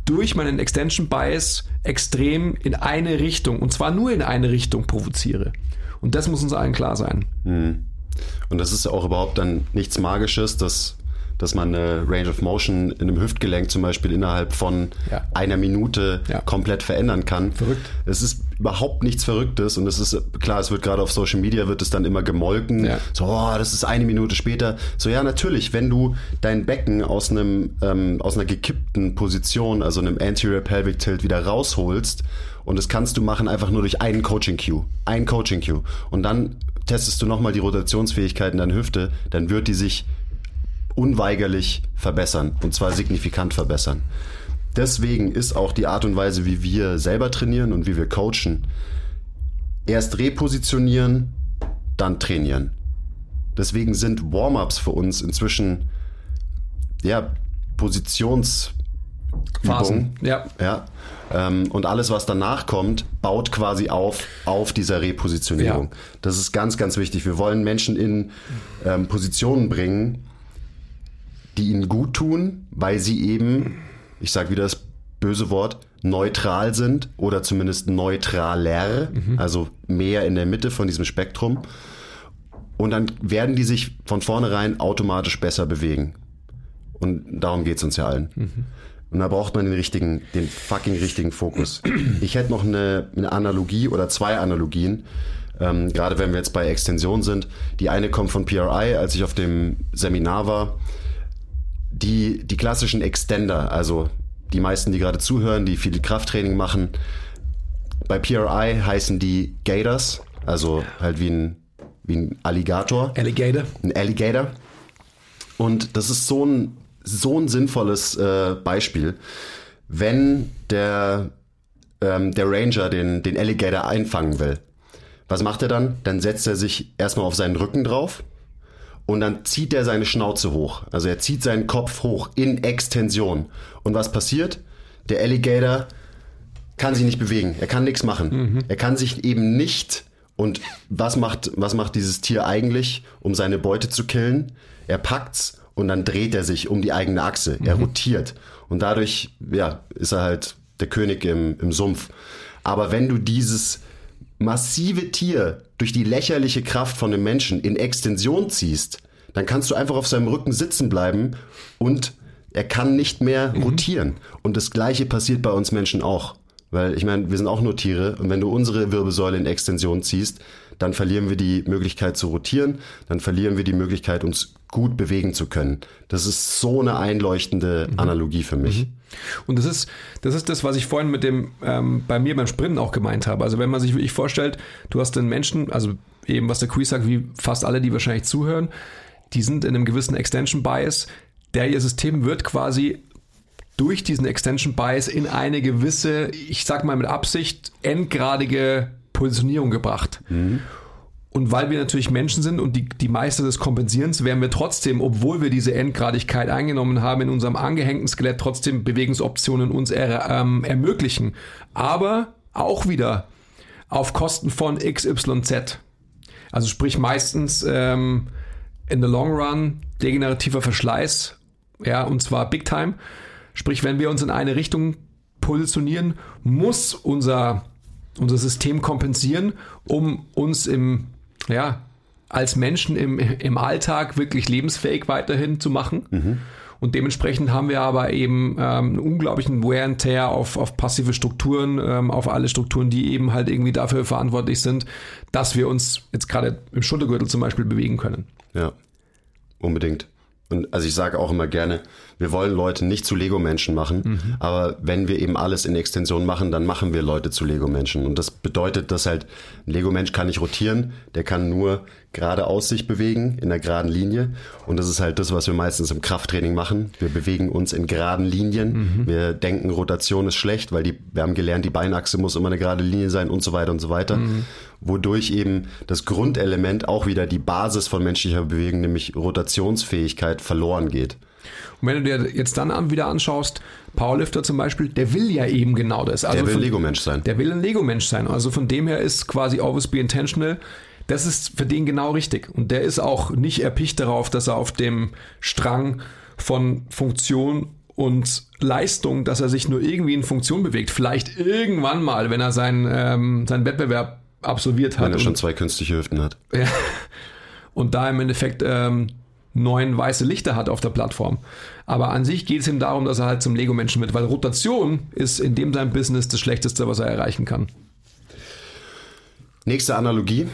durch meinen Extension Bias extrem in eine Richtung, und zwar nur in eine Richtung provoziere. Und das muss uns allen klar sein. Und das ist auch überhaupt dann nichts Magisches, dass, dass man eine Range of Motion in einem Hüftgelenk zum Beispiel innerhalb von Ja. einer Minute Ja. komplett verändern kann. Verrückt. Es ist überhaupt nichts Verrücktes und es ist, klar, es wird gerade auf Social Media wird es dann immer gemolken. Ja. So, oh, das ist eine Minute später. So, ja, natürlich, wenn du dein Becken aus einem, ähm, aus einer gekippten Position, also einem Anterior Pelvic Tilt wieder rausholst und das kannst du machen einfach nur durch einen Coaching Cue. Ein Coaching Cue. Und dann testest du nochmal die Rotationsfähigkeit in deiner Hüfte, dann wird die sich unweigerlich verbessern und zwar signifikant verbessern. Deswegen ist auch die Art und Weise, wie wir selber trainieren und wie wir coachen, erst repositionieren, dann trainieren. Deswegen sind Warm-ups für uns inzwischen ja Positionsübungen. Phasen. Ja. Ja. Ähm, und alles, was danach kommt, baut quasi auf auf dieser Repositionierung. Ja. Das ist ganz, ganz wichtig. Wir wollen Menschen in ähm, Positionen bringen, die ihnen gut tun, weil sie eben, ich sage wieder das böse Wort, neutral sind oder zumindest neutraler, also mehr in der Mitte von diesem Spektrum. Und dann werden die sich von vornherein automatisch besser bewegen. Und darum geht's uns ja allen. Und da braucht man den richtigen, den fucking richtigen Fokus. Ich hätte noch eine, eine Analogie oder zwei Analogien, ähm, gerade wenn wir jetzt bei Extension sind. Die eine kommt von PRI, als ich auf dem Seminar war. Die, die klassischen Extender, also die meisten, die gerade zuhören, die viel Krafttraining machen, bei PRI heißen die Gators, also halt wie ein, wie ein Alligator Alligator. ein Alligator. Und das ist so ein, so ein sinnvolles äh, Beispiel. Wenn der, ähm, der Ranger den, den Alligator einfangen will, Was macht er dann? Dann setzt er sich erstmal auf seinen Rücken drauf und dann zieht er seine Schnauze hoch. Also er zieht seinen Kopf hoch in Extension. Und was passiert? Der Alligator kann sich nicht bewegen. Er kann nichts machen. Er kann sich eben nicht. Und was macht, was macht dieses Tier eigentlich, um seine Beute zu killen? Er packt's und dann dreht er sich um die eigene Achse. Er rotiert. Und dadurch, ja, ist er halt der König im, im Sumpf. Aber wenn du dieses massive Tier durch die lächerliche Kraft von einem Menschen in Extension ziehst, dann kannst du einfach auf seinem Rücken sitzen bleiben und er kann nicht mehr rotieren. Und das gleiche passiert bei uns Menschen auch. Weil ich meine, wir sind auch nur Tiere und wenn du unsere Wirbelsäule in Extension ziehst, dann verlieren wir die Möglichkeit zu rotieren, dann verlieren wir die Möglichkeit, uns gut bewegen zu können. Das ist so eine einleuchtende Analogie für mich. Und das ist, das ist das, was ich vorhin mit dem, ähm, bei mir beim Sprinten auch gemeint habe. Also wenn man sich wirklich vorstellt, du hast einen Menschen, also eben was der Quiz sagt, wie fast alle, die wahrscheinlich zuhören, die sind in einem gewissen Extension Bias. Der ihr System wird quasi durch diesen Extension Bias in eine gewisse, ich sag mal mit Absicht, endgradige Positionierung gebracht. Und weil wir natürlich Menschen sind und die, die Meister des Kompensierens, werden wir trotzdem, obwohl wir diese Endgradigkeit eingenommen haben, in unserem angehängten Skelett trotzdem Bewegungsoptionen uns er, ähm, ermöglichen. Aber auch wieder auf Kosten von XYZ. Also sprich meistens ähm, in the long run degenerativer Verschleiß, ja, und zwar big time. Sprich, wenn wir uns in eine Richtung positionieren, muss unser, unser System kompensieren, um uns im, ja, als Menschen im, im Alltag wirklich lebensfähig weiterhin zu machen. Und dementsprechend haben wir aber eben ähm, einen unglaublichen Wear and Tear auf, auf passive Strukturen, ähm, auf alle Strukturen, die eben halt irgendwie dafür verantwortlich sind, dass wir uns jetzt gerade im Schultergürtel zum Beispiel bewegen können. Ja, unbedingt. Und also ich sage auch immer gerne, wir wollen Leute nicht zu Lego-Menschen machen, aber wenn wir eben alles in Extension machen, dann machen wir Leute zu Lego-Menschen. Und das bedeutet, dass halt ein Lego-Mensch kann nicht rotieren, der kann nur geradeaus sich bewegen, in einer geraden Linie. Und das ist halt das, was wir meistens im Krafttraining machen. Wir bewegen uns in geraden Linien. Wir denken, Rotation ist schlecht, weil die, wir haben gelernt, die Beinachse muss immer eine gerade Linie sein und so weiter und so weiter. Wodurch eben das Grundelement auch wieder die Basis von menschlicher Bewegung, nämlich Rotationsfähigkeit, verloren geht. Und wenn du dir jetzt dann an- wieder anschaust, Powerlifter zum Beispiel, der will ja eben genau das. Also Der will von- Lego-Mensch sein. Der will ein Lego-Mensch sein. Also von dem her ist quasi always be intentional. Das ist für den genau richtig. Und der ist auch nicht erpicht darauf, dass er auf dem Strang von Funktion und Leistung, dass er sich nur irgendwie in Funktion bewegt. Vielleicht irgendwann mal, wenn er seinen, ähm, seinen Wettbewerb absolviert hat. Wenn er schon zwei künstliche Hüften hat. ja. Und da im Endeffekt ähm, neun weiße Lichter hat auf der Plattform. Aber an sich geht es ihm darum, dass er halt zum Lego-Menschen wird, weil Rotation ist in dem sein Business das Schlechteste, was er erreichen kann. Nächste Analogie.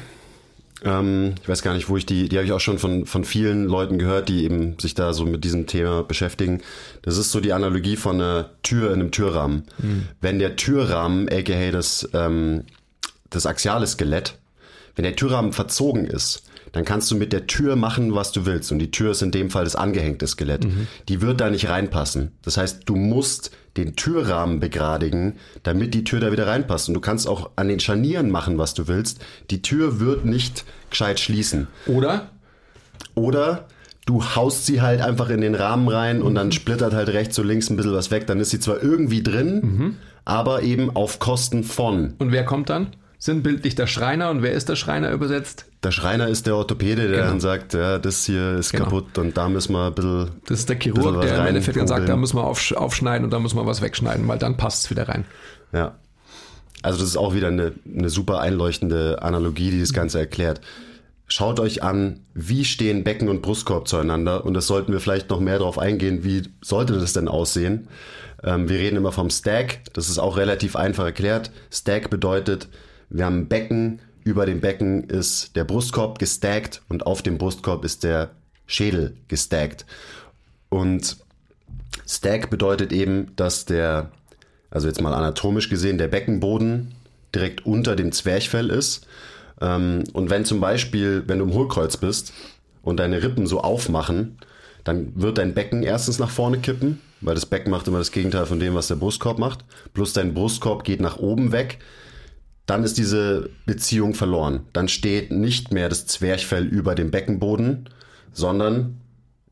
Ähm, ich weiß gar nicht, wo ich die, die habe ich auch schon von, von vielen Leuten gehört, die eben sich da so mit diesem Thema beschäftigen. Das ist so die Analogie von einer Tür in einem Türrahmen. Wenn der Türrahmen, aka das, ähm, das axiale Skelett, wenn der Türrahmen verzogen ist, dann kannst du mit der Tür machen, was du willst. Und die Tür ist in dem Fall das angehängte Skelett. Die wird da nicht reinpassen. Das heißt, du musst den Türrahmen begradigen, damit die Tür da wieder reinpasst. Und du kannst auch an den Scharnieren machen, was du willst. Die Tür wird nicht gescheit schließen. Oder? Oder du haust sie halt einfach in den Rahmen rein und dann splittert halt rechts und links ein bisschen was weg. Dann ist sie zwar irgendwie drin, aber eben auf Kosten von. Und wer kommt dann? Sinnbildlich der Schreiner. Und wer ist der Schreiner übersetzt? Der Schreiner ist der Orthopäde, der Genau. dann sagt, ja, das hier ist Genau. kaputt und da müssen wir ein bisschen. Das ist der Chirurg, der im Endeffekt dann sagt, da müssen wir aufsch aufschneiden und da müssen wir was wegschneiden, weil dann passt es wieder rein. Ja. Also das ist auch wieder eine, eine super einleuchtende Analogie, die das Ganze erklärt. Schaut euch an, wie stehen Becken und Brustkorb zueinander und das sollten wir vielleicht noch mehr darauf eingehen, wie sollte das denn aussehen. Ähm, wir reden immer vom Stack, das ist auch relativ einfach erklärt. Stack bedeutet, wir haben ein Becken, über dem Becken ist der Brustkorb gestackt und auf dem Brustkorb ist der Schädel gestackt. Und Stack bedeutet eben, dass der, also jetzt mal anatomisch gesehen, der Beckenboden direkt unter dem Zwerchfell ist. Ähm, und wenn zum Beispiel, wenn du im Hohlkreuz bist und deine Rippen so aufmachen, dann wird dein Becken erstens nach vorne kippen, weil das Becken macht immer das Gegenteil von dem, was der Brustkorb macht. Plus dein Brustkorb geht nach oben weg. Dann ist diese Beziehung verloren. Dann steht nicht mehr das Zwerchfell über dem Beckenboden, sondern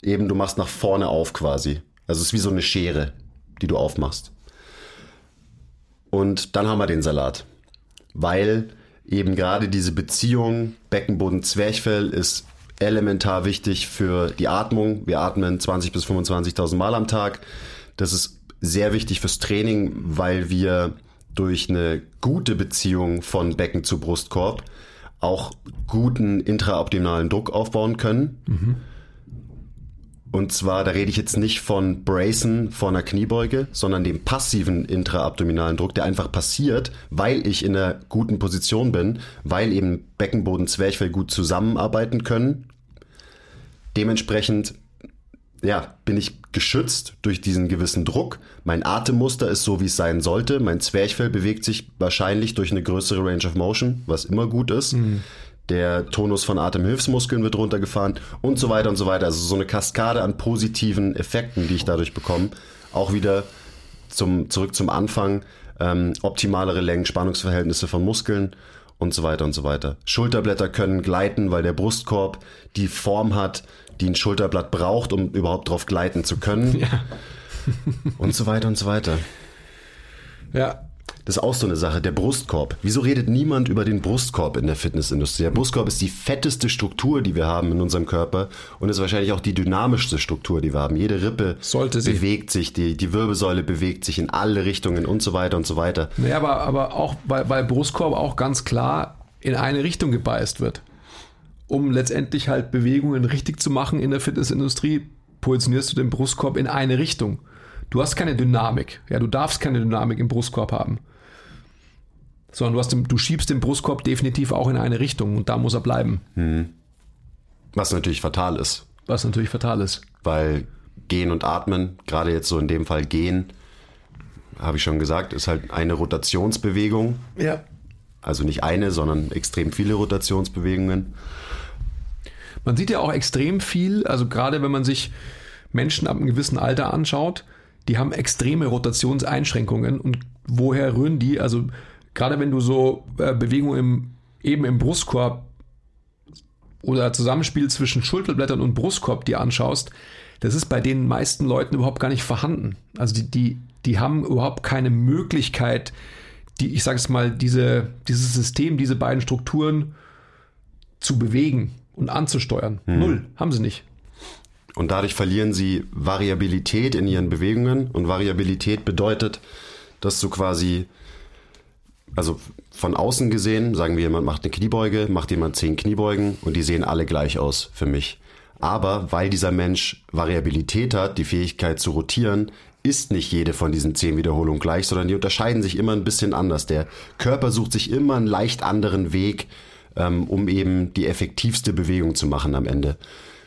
eben du machst nach vorne auf quasi. Also es ist wie so eine Schere, die du aufmachst. Und dann haben wir den Salat. Weil eben gerade diese Beziehung Beckenboden-Zwerchfell ist elementar wichtig für die Atmung. Wir atmen 20.000 bis 25.000 Mal am Tag. Das ist sehr wichtig fürs Training, weil wir durch eine gute Beziehung von Becken zu Brustkorb auch guten intraabdominalen Druck aufbauen können. Mhm. Und zwar, da rede ich jetzt nicht von Bracen vor einer Kniebeuge, sondern dem passiven intraabdominalen Druck, der einfach passiert, weil ich in einer guten Position bin, weil eben Beckenboden, Zwerchfell gut zusammenarbeiten können. Dementsprechend ja, bin ich geschützt durch diesen gewissen Druck. Mein Atemmuster ist so, wie es sein sollte. Mein Zwerchfell bewegt sich wahrscheinlich durch eine größere Range of Motion, was immer gut ist. Mhm. Der Tonus von Atemhilfsmuskeln wird runtergefahren und so weiter und so weiter. Also so eine Kaskade an positiven Effekten, die ich dadurch bekomme. Auch wieder zum, zurück zum Anfang. Ähm, optimalere Längen-Spannungsverhältnisse von Muskeln und so weiter und so weiter. Schulterblätter können gleiten, weil der Brustkorb die Form hat, die ein Schulterblatt braucht, um überhaupt drauf gleiten zu können. Ja. und so weiter und so weiter. Ja. Das ist auch so eine Sache, der Brustkorb. Wieso redet niemand über den Brustkorb in der Fitnessindustrie? Der Brustkorb ist die fetteste Struktur, die wir haben in unserem Körper und ist wahrscheinlich auch die dynamischste Struktur, die wir haben. Jede Rippe Sollte sie. bewegt sich, die, die Wirbelsäule bewegt sich in alle Richtungen und so weiter und so weiter. Naja, aber, aber auch, weil, weil Brustkorb auch ganz klar in eine Richtung gebeißt wird um letztendlich halt Bewegungen richtig zu machen in der Fitnessindustrie, positionierst du den Brustkorb in eine Richtung. Du hast keine Dynamik. Ja, du darfst keine Dynamik im Brustkorb haben. Sondern du, hast den, du schiebst den Brustkorb definitiv auch in eine Richtung und da muss er bleiben. Hm. Was natürlich fatal ist. Was natürlich fatal ist. Weil Gehen und Atmen, gerade jetzt so in dem Fall Gehen, habe ich schon gesagt, ist halt eine Rotationsbewegung. Ja. Also nicht eine, sondern extrem viele Rotationsbewegungen. Man sieht ja auch extrem viel, also gerade wenn man sich Menschen ab einem gewissen Alter anschaut, die haben extreme Rotationseinschränkungen. Und woher rühren die? Also gerade wenn du so äh, Bewegungen im, eben im Brustkorb oder Zusammenspiel zwischen Schulterblättern und Brustkorb dir anschaust, das ist bei den meisten Leuten überhaupt gar nicht vorhanden. Also die, die, die haben überhaupt keine Möglichkeit, die, ich sage es mal, diese, dieses System, diese beiden Strukturen zu bewegen und anzusteuern. Hm. Null, haben sie nicht. Und dadurch verlieren sie Variabilität in ihren Bewegungen. Und Variabilität bedeutet, dass du quasi, also von außen gesehen, sagen wir, jemand macht eine Kniebeuge, macht jemand zehn Kniebeugen und die sehen alle gleich aus für mich. Aber weil dieser Mensch Variabilität hat, die Fähigkeit zu rotieren, ist nicht jede von diesen zehn Wiederholungen gleich, sondern die unterscheiden sich immer ein bisschen anders. Der Körper sucht sich immer einen leicht anderen Weg, ähm, um eben die effektivste Bewegung zu machen am Ende.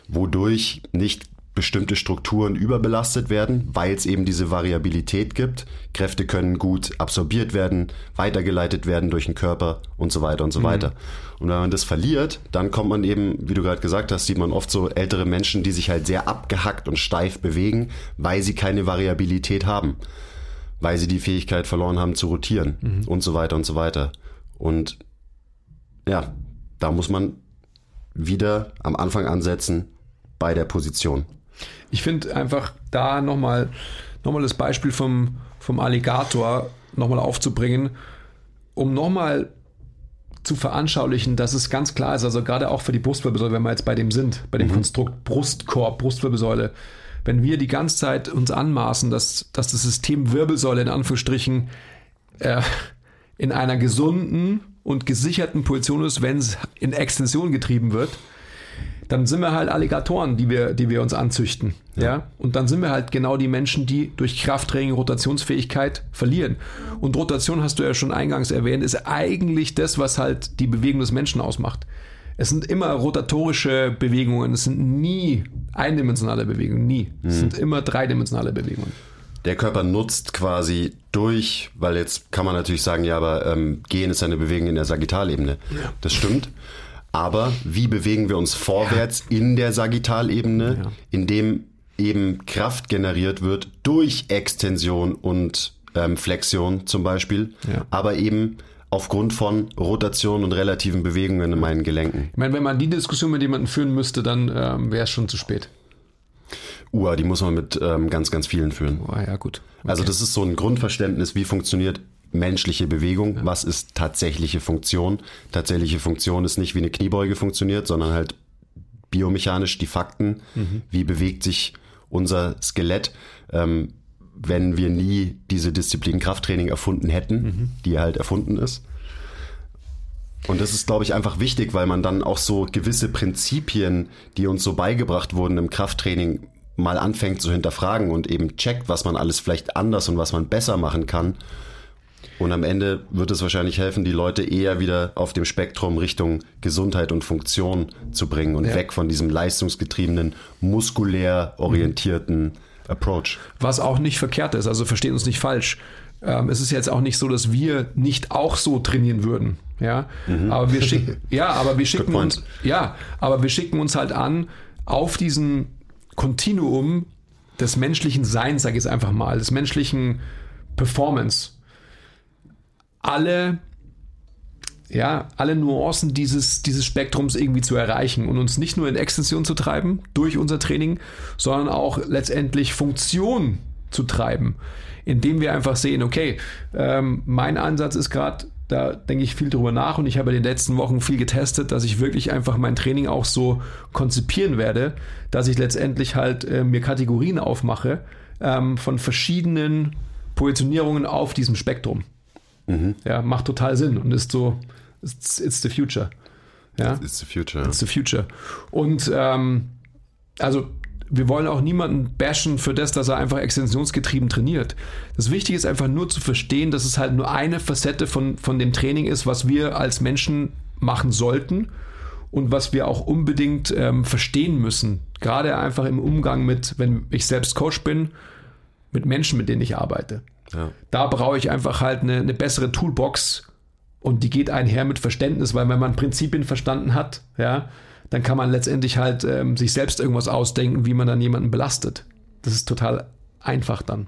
Wodurch nicht bestimmte Strukturen überbelastet werden, weil es eben diese Variabilität gibt. Kräfte können gut absorbiert werden, weitergeleitet werden durch den Körper und so weiter und so mhm. weiter. Und wenn man das verliert, dann kommt man eben, wie du gerade gesagt hast, sieht man oft so ältere Menschen, die sich halt sehr abgehackt und steif bewegen, weil sie keine Variabilität haben, weil sie die Fähigkeit verloren haben zu rotieren mhm. und so weiter und so weiter. Und ja, da muss man wieder am Anfang ansetzen bei der Position. Ich finde einfach da nochmal noch mal das Beispiel vom, vom Alligator nochmal aufzubringen, um nochmal zu veranschaulichen, dass es ganz klar ist, also gerade auch für die Brustwirbelsäule, wenn wir jetzt bei dem sind, bei dem mhm. Konstrukt Brustkorb, Brustwirbelsäule, wenn wir die ganze Zeit uns anmaßen, dass, dass das System Wirbelsäule in Anführungsstrichen äh, in einer gesunden und gesicherten Position ist, wenn es in Extension getrieben wird, dann sind wir halt Alligatoren, die wir, die wir uns anzüchten. Ja. ja. Und dann sind wir halt genau die Menschen, die durch Krafttraining Rotationsfähigkeit verlieren. Und Rotation, hast du ja schon eingangs erwähnt, ist eigentlich das, was halt die Bewegung des Menschen ausmacht. Es sind immer rotatorische Bewegungen, es sind nie eindimensionale Bewegungen, nie. Es mhm. sind immer dreidimensionale Bewegungen der Körper nutzt quasi durch, weil jetzt kann man natürlich sagen, ja, aber ähm, Gehen ist eine Bewegung in der Sagittalebene. Ja. Das stimmt. Aber wie bewegen wir uns vorwärts ja. in der Sagittalebene, ja. indem eben Kraft generiert wird durch Extension und ähm, Flexion zum Beispiel, aber eben aufgrund von Rotation und relativen Bewegungen in meinen Gelenken. Ich meine, wenn man die Diskussion mit jemandem führen müsste, dann ähm, wäre es schon zu spät. Ua, die muss man mit ähm, ganz, ganz vielen führen. Oh, ja, gut. Also das ist so ein Grundverständnis, wie funktioniert menschliche Bewegung, was ist tatsächliche Funktion. Tatsächliche Funktion ist nicht wie eine Kniebeuge funktioniert, sondern halt biomechanisch die Fakten, wie bewegt sich unser Skelett, ähm, wenn wir nie diese Disziplin Krafttraining erfunden hätten, die halt erfunden ist. Und das ist, glaube ich, einfach wichtig, weil man dann auch so gewisse Prinzipien, die uns so beigebracht wurden im Krafttraining, mal anfängt zu hinterfragen und eben checkt, was man alles vielleicht anders und was man besser machen kann. Und am Ende wird es wahrscheinlich helfen, die Leute eher wieder auf dem Spektrum Richtung Gesundheit und Funktion zu bringen und Ja. weg von diesem leistungsgetriebenen, muskulär orientierten Approach. Was auch nicht verkehrt ist, also verstehen uns nicht falsch. Ähm, es ist jetzt auch nicht so, dass wir nicht auch so trainieren würden. Ja, aber wir schicken, ja, aber wir schicken uns, ja, aber wir schicken uns halt an auf diesen Kontinuum des menschlichen Seins, sage ich jetzt einfach mal, des menschlichen Performance. Alle ja, alle Nuancen dieses, dieses Spektrums irgendwie zu erreichen und uns nicht nur in Extension zu treiben durch unser Training, sondern auch letztendlich Funktion zu treiben, indem wir einfach sehen, okay, ähm, mein Ansatz ist gerade, da denke ich viel drüber nach und ich habe in den letzten Wochen viel getestet, dass ich wirklich einfach mein Training auch so konzipieren werde, dass ich letztendlich halt äh, mir Kategorien aufmache ähm, von verschiedenen Positionierungen auf diesem Spektrum. Ja, macht total Sinn und ist so, it's, it's the future. Ja, It's the future. it's the future. Und ähm, also wir wollen auch niemanden bashen für das, dass er einfach extensionsgetrieben trainiert. Das Wichtige ist einfach nur zu verstehen, dass es halt nur eine Facette von, von dem Training ist, was wir als Menschen machen sollten und was wir auch unbedingt ähm, verstehen müssen. Gerade einfach im Umgang mit, wenn ich selbst Coach bin, mit Menschen, mit denen ich arbeite. Ja. Da brauche ich einfach halt eine, eine bessere Toolbox und die geht einher mit Verständnis, weil wenn man Prinzipien verstanden hat, ja, dann kann man letztendlich halt ähm, sich selbst irgendwas ausdenken, wie man dann jemanden belastet. Das ist total einfach dann.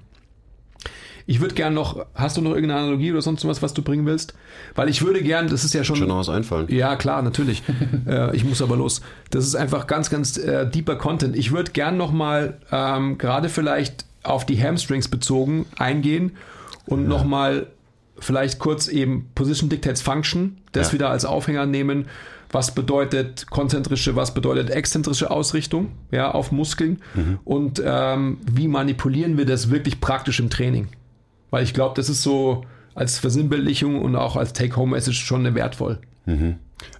Ich würde gern noch, hast du noch irgendeine Analogie oder sonst was, was du bringen willst? Weil ich würde gern, das ist ja schon. Schon noch was einfallen. Ja, klar, natürlich. äh, ich muss aber los. Das ist einfach ganz, ganz äh, deeper Content. Ich würde gern nochmal ähm, gerade vielleicht auf die Hamstrings bezogen eingehen und noch nochmal vielleicht kurz eben Position Dictates Function, das Ja. wieder als Aufhänger nehmen. Was bedeutet konzentrische, was bedeutet exzentrische Ausrichtung ja, auf Muskeln und ähm, wie manipulieren wir das wirklich praktisch im Training? Weil ich glaube, das ist so als Versinnbildlichung und auch als Take-Home-Message schon wertvoll.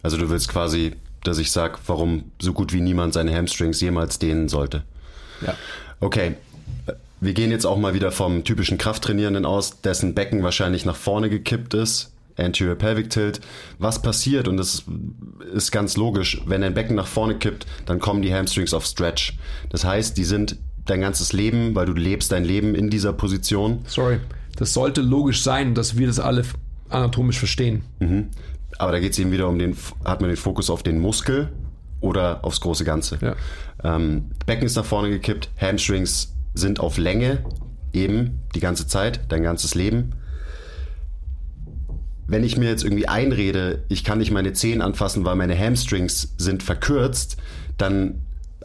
Also du willst quasi, dass ich sag, warum so gut wie niemand seine Hamstrings jemals dehnen sollte. Ja. Okay. Wir gehen jetzt auch mal wieder vom typischen Krafttrainierenden aus, dessen Becken wahrscheinlich nach vorne gekippt ist. Anterior Pelvic Tilt. Was passiert, und das ist ganz logisch, wenn dein Becken nach vorne kippt, dann kommen die Hamstrings auf Stretch. Das heißt, die sind dein ganzes Leben, weil du lebst dein Leben in dieser Position. Sorry. Das sollte logisch sein, dass wir das alle anatomisch verstehen. Aber da geht es eben wieder um den, hat man den Fokus auf den Muskel oder aufs große Ganze. Ja. Ähm, Becken ist nach vorne gekippt, Hamstrings sind auf Länge, eben die ganze Zeit, dein ganzes Leben. Wenn ich mir jetzt irgendwie einrede, ich kann nicht meine Zehen anfassen, weil meine Hamstrings sind verkürzt, dann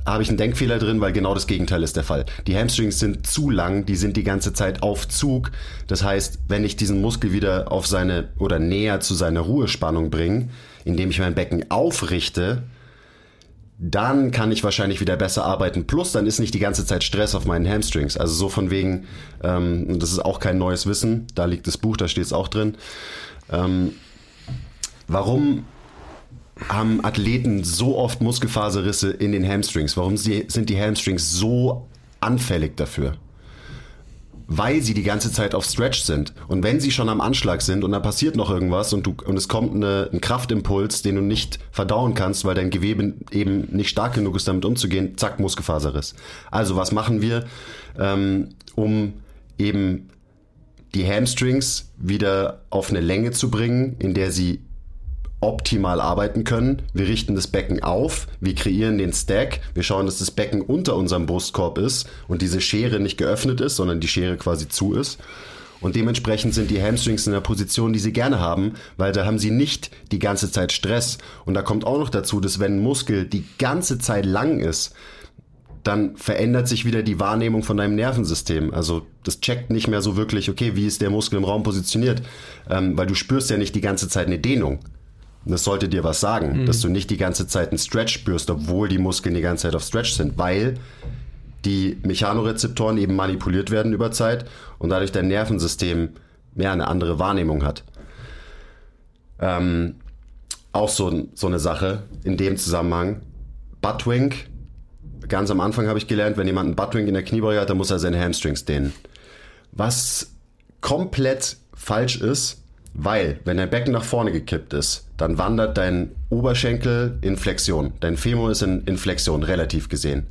habe ich einen Denkfehler drin, weil genau das Gegenteil ist der Fall. Die Hamstrings sind zu lang, die sind die ganze Zeit auf Zug. Das heißt, wenn ich diesen Muskel wieder auf seine oder näher zu seiner Ruhespannung bringe, indem ich mein Becken aufrichte, dann kann ich wahrscheinlich wieder besser arbeiten. Plus, dann ist nicht die ganze Zeit Stress auf meinen Hamstrings. Also so von wegen, ähm, das ist auch kein neues Wissen, da liegt das Buch, da steht es auch drin. Ähm, warum haben Athleten so oft Muskelfaserrisse in den Hamstrings? Warum sind die Hamstrings so anfällig dafür? Weil sie die ganze Zeit auf Stretch sind. Und wenn sie schon am Anschlag sind und da passiert noch irgendwas und, du, und es kommt eine, ein Kraftimpuls, den du nicht verdauen kannst, weil dein Gewebe eben nicht stark genug ist, damit umzugehen, zack, Muskelfaserriss. Also was machen wir, ähm, um eben die Hamstrings wieder auf eine Länge zu bringen, in der sie optimal arbeiten können. Wir richten das Becken auf, wir kreieren den Stack, wir schauen, dass das Becken unter unserem Brustkorb ist und diese Schere nicht geöffnet ist, sondern die Schere quasi zu ist. Und dementsprechend sind die Hamstrings in der Position, die sie gerne haben, weil da haben sie nicht die ganze Zeit Stress. Und da kommt auch noch dazu, dass wenn ein Muskel die ganze Zeit lang ist, dann verändert sich wieder die Wahrnehmung von deinem Nervensystem. Also das checkt nicht mehr so wirklich, okay, wie ist der Muskel im Raum positioniert, ähm, weil du spürst ja nicht die ganze Zeit eine Dehnung. Das sollte dir was sagen, mhm. dass du nicht die ganze Zeit einen Stretch spürst, obwohl die Muskeln die ganze Zeit auf Stretch sind, weil die Mechanorezeptoren eben manipuliert werden über Zeit und dadurch dein Nervensystem mehr eine andere Wahrnehmung hat. Ähm, auch so, so eine Sache in dem Zusammenhang. Buttwink ganz am Anfang habe ich gelernt, wenn jemand einen Buttwing in der Kniebeuge hat, dann muss er seine Hamstrings dehnen. Was komplett falsch ist, weil wenn dein Becken nach vorne gekippt ist, dann wandert dein Oberschenkel in Flexion. Dein Femur ist in, in Flexion, relativ gesehen.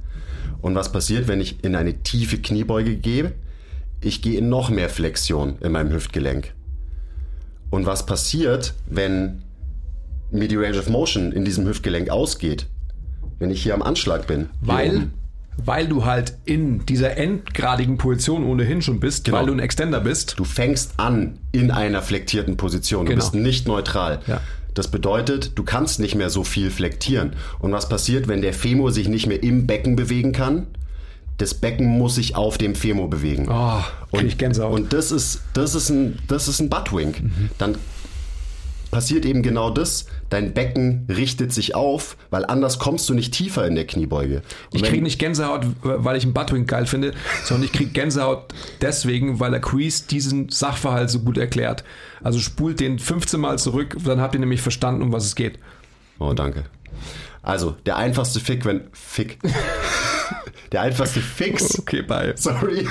Und was passiert, wenn ich in eine tiefe Kniebeuge gehe? Ich gehe in noch mehr Flexion in meinem Hüftgelenk. Und was passiert, wenn mir die Range of Motion in diesem Hüftgelenk ausgeht? Wenn ich hier am Anschlag bin. Weil, weil du halt in dieser endgradigen Position ohnehin schon bist, genau. weil du ein Extender bist. Du fängst an in einer flektierten Position. Du genau. bist nicht neutral. Ja. Das bedeutet, du kannst nicht mehr so viel flektieren. Und was passiert, wenn der Femur sich nicht mehr im Becken bewegen kann? Das Becken muss sich auf dem Femur bewegen. Oh, und, ich Gänsehaut. und das ist, das ist ein, das ist ein Buttwink. Mhm. Dann passiert eben genau das. Dein Becken richtet sich auf, weil anders kommst du nicht tiefer in der Kniebeuge. Und ich kriege nicht Gänsehaut, weil ich einen Buttwing geil finde, sondern ich kriege Gänsehaut deswegen, weil der Quiz diesen Sachverhalt so gut erklärt. Also spult den 15 Mal zurück, dann habt ihr nämlich verstanden, um was es geht. Oh, danke. Also, der einfachste Fick, wenn. Fick. Der einfachste Fix. Okay, bye. Sorry.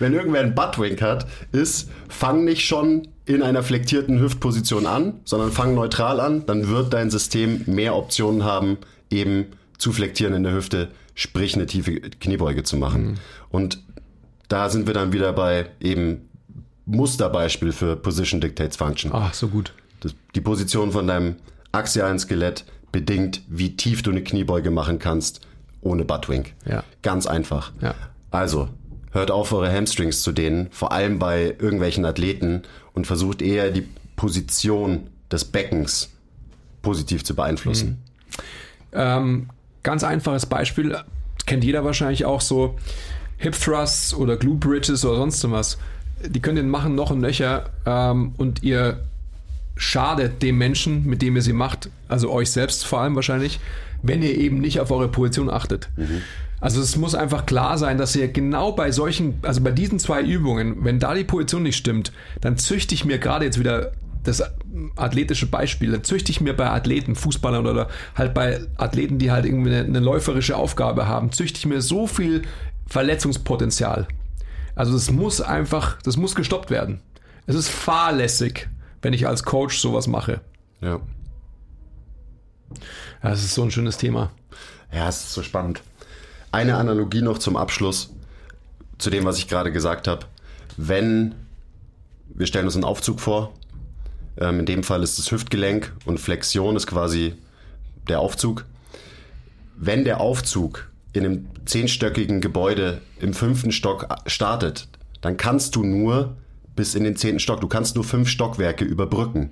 Wenn irgendwer einen Buttwink hat, ist, fang nicht schon in einer flektierten Hüftposition an, sondern fang neutral an, dann wird dein System mehr Optionen haben, eben zu flektieren in der Hüfte, sprich eine tiefe Kniebeuge zu machen. Mhm. Und da sind wir dann wieder bei eben Musterbeispiel für Position Dictates Function. Ach, so gut. Das, die Position von deinem axialen Skelett bedingt, wie tief du eine Kniebeuge machen kannst ohne Buttwink. Ja. Ganz einfach. Ja. Also, hört auf, eure Hamstrings zu dehnen, vor allem bei irgendwelchen Athleten und versucht eher die Position des Beckens positiv zu beeinflussen. Mhm. Ähm, ganz einfaches Beispiel, kennt jeder wahrscheinlich auch so Hip Thrusts oder Glute Bridges oder sonst was. Die könnt ihr machen noch und nöcher ähm, und ihr schadet dem Menschen, mit dem ihr sie macht, also euch selbst vor allem wahrscheinlich, wenn ihr eben nicht auf eure Position achtet. Mhm. Also es muss einfach klar sein, dass ihr genau bei solchen, also bei diesen zwei Übungen, wenn da die Position nicht stimmt, dann züchte ich mir gerade jetzt wieder das athletische Beispiel, dann züchte ich mir bei Athleten, Fußballern oder halt bei Athleten, die halt irgendwie eine, eine läuferische Aufgabe haben, züchte ich mir so viel Verletzungspotenzial. Also das muss einfach, das muss gestoppt werden. Es ist fahrlässig, wenn ich als Coach sowas mache. Ja. Ja, das ist so ein schönes Thema. Ja, es ist so spannend. Eine Analogie noch zum Abschluss zu dem, was ich gerade gesagt habe. Wenn wir stellen uns einen Aufzug vor, ähm, in dem Fall ist das Hüftgelenk und Flexion ist quasi der Aufzug. Wenn der Aufzug in einem zehnstöckigen Gebäude im fünften Stock startet, dann kannst du nur bis in den zehnten Stock, du kannst nur fünf Stockwerke überbrücken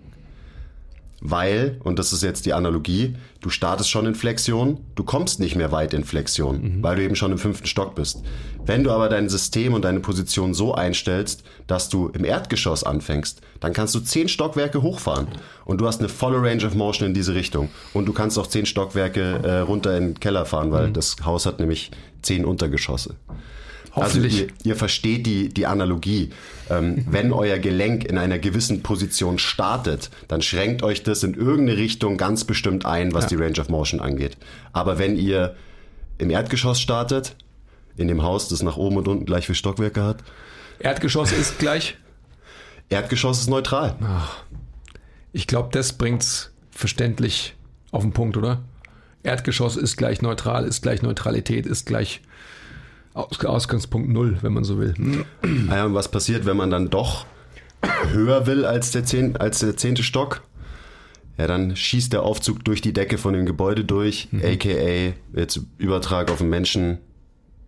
weil, und das ist jetzt die Analogie, du startest schon in Flexion, du kommst nicht mehr weit in Flexion, mhm. weil du eben schon im fünften Stock bist. Wenn du aber dein System und deine Position so einstellst, dass du im Erdgeschoss anfängst, dann kannst du zehn Stockwerke hochfahren und du hast eine volle Range of Motion in diese Richtung. Und du kannst auch zehn Stockwerke äh, runter in den Keller fahren, weil mhm. das Haus hat nämlich zehn Untergeschosse. Also ihr, ihr, versteht die, die Analogie. Ähm, wenn euer Gelenk in einer gewissen Position startet, dann schränkt euch das in irgendeine Richtung ganz bestimmt ein, was ja. die Range of Motion angeht. Aber wenn ihr im Erdgeschoss startet, in dem Haus, das nach oben und unten gleich viele Stockwerke hat. Erdgeschoss ist gleich? Erdgeschoss ist neutral. Ach, ich glaube, das bringt's verständlich auf den Punkt, oder? Erdgeschoss ist gleich neutral, ist gleich Neutralität, ist gleich Ausgangspunkt null, wenn man so will. Naja, und was passiert, wenn man dann doch höher will als der, zehn, als der zehnte Stock? Ja, dann schießt der Aufzug durch die Decke von dem Gebäude durch, mhm. aka jetzt Übertrag auf den Menschen,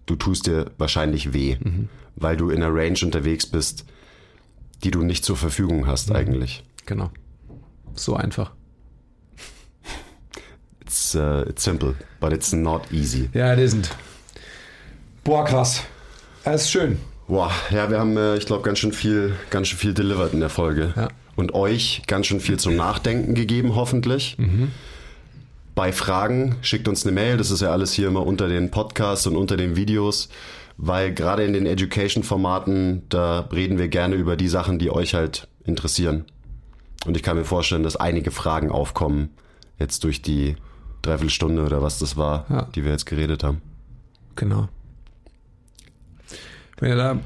du tust dir wahrscheinlich weh, mhm. weil du in einer Range unterwegs bist, die du nicht zur Verfügung hast Mhm. eigentlich. Genau. So einfach. It's, uh, it's simple, but it's not easy. Ja, it isn't. Boah, krass. Das ist schön. Boah, ja, wir haben, äh, ich glaube, ganz schön viel, ganz schön viel delivered in der Folge. Ja. Und euch ganz schön viel zum Nachdenken gegeben, hoffentlich. Bei Fragen schickt uns eine Mail. Das ist ja alles hier immer unter den Podcasts und unter den Videos, weil gerade in den Education-Formaten, da reden wir gerne über die Sachen, die euch halt interessieren. Und ich kann mir vorstellen, dass einige Fragen aufkommen, jetzt durch die Dreiviertelstunde oder was das war, Ja. die wir jetzt geredet haben. Genau. Wenn ihr da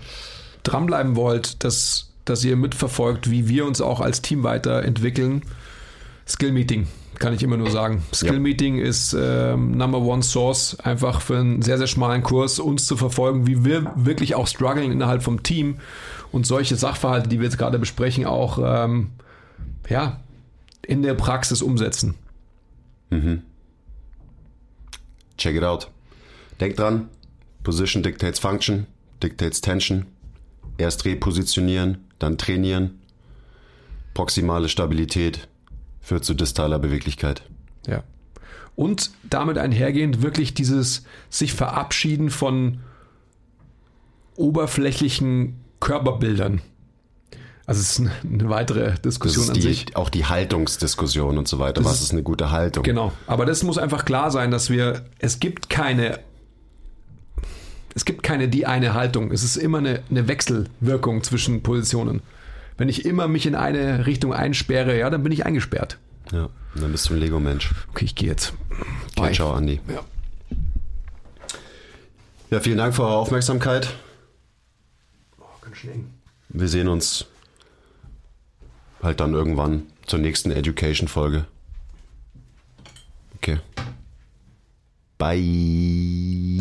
dranbleiben wollt, dass, dass ihr mitverfolgt, wie wir uns auch als Team weiterentwickeln, Skill Meeting, kann ich immer nur sagen. Skill Ja. Meeting ist ähm, Number One Source, einfach für einen sehr, sehr schmalen Kurs, uns zu verfolgen, wie wir wirklich auch strugglen innerhalb vom Team und solche Sachverhalte, die wir jetzt gerade besprechen, auch ähm, ja, in der Praxis umsetzen. Check it out. Denkt dran, Position dictates Function, dictates Tension. Erst repositionieren, dann trainieren. Proximale Stabilität führt zu distaler Beweglichkeit. Ja. Und damit einhergehend wirklich dieses sich verabschieden von oberflächlichen Körperbildern. Also es ist eine, weitere Das Diskussion ist an die, sich. auch die Haltungsdiskussion und so weiter. Das Was ist- ist eine gute Haltung? Genau. Aber das muss einfach klar sein, dass wir, es gibt keine, es gibt keine die eine Haltung. Es ist immer eine, eine Wechselwirkung zwischen Positionen. Wenn ich immer mich in eine Richtung einsperre, ja, dann bin ich eingesperrt. Ja, dann bist du ein Lego-Mensch. Okay, ich gehe jetzt. Okay, ciao, Andi. Ja. Ja, vielen Dank für eure Aufmerksamkeit. Oh, ganz schön eng. Wir sehen uns halt dann irgendwann zur nächsten Education-Folge. Okay. Bye.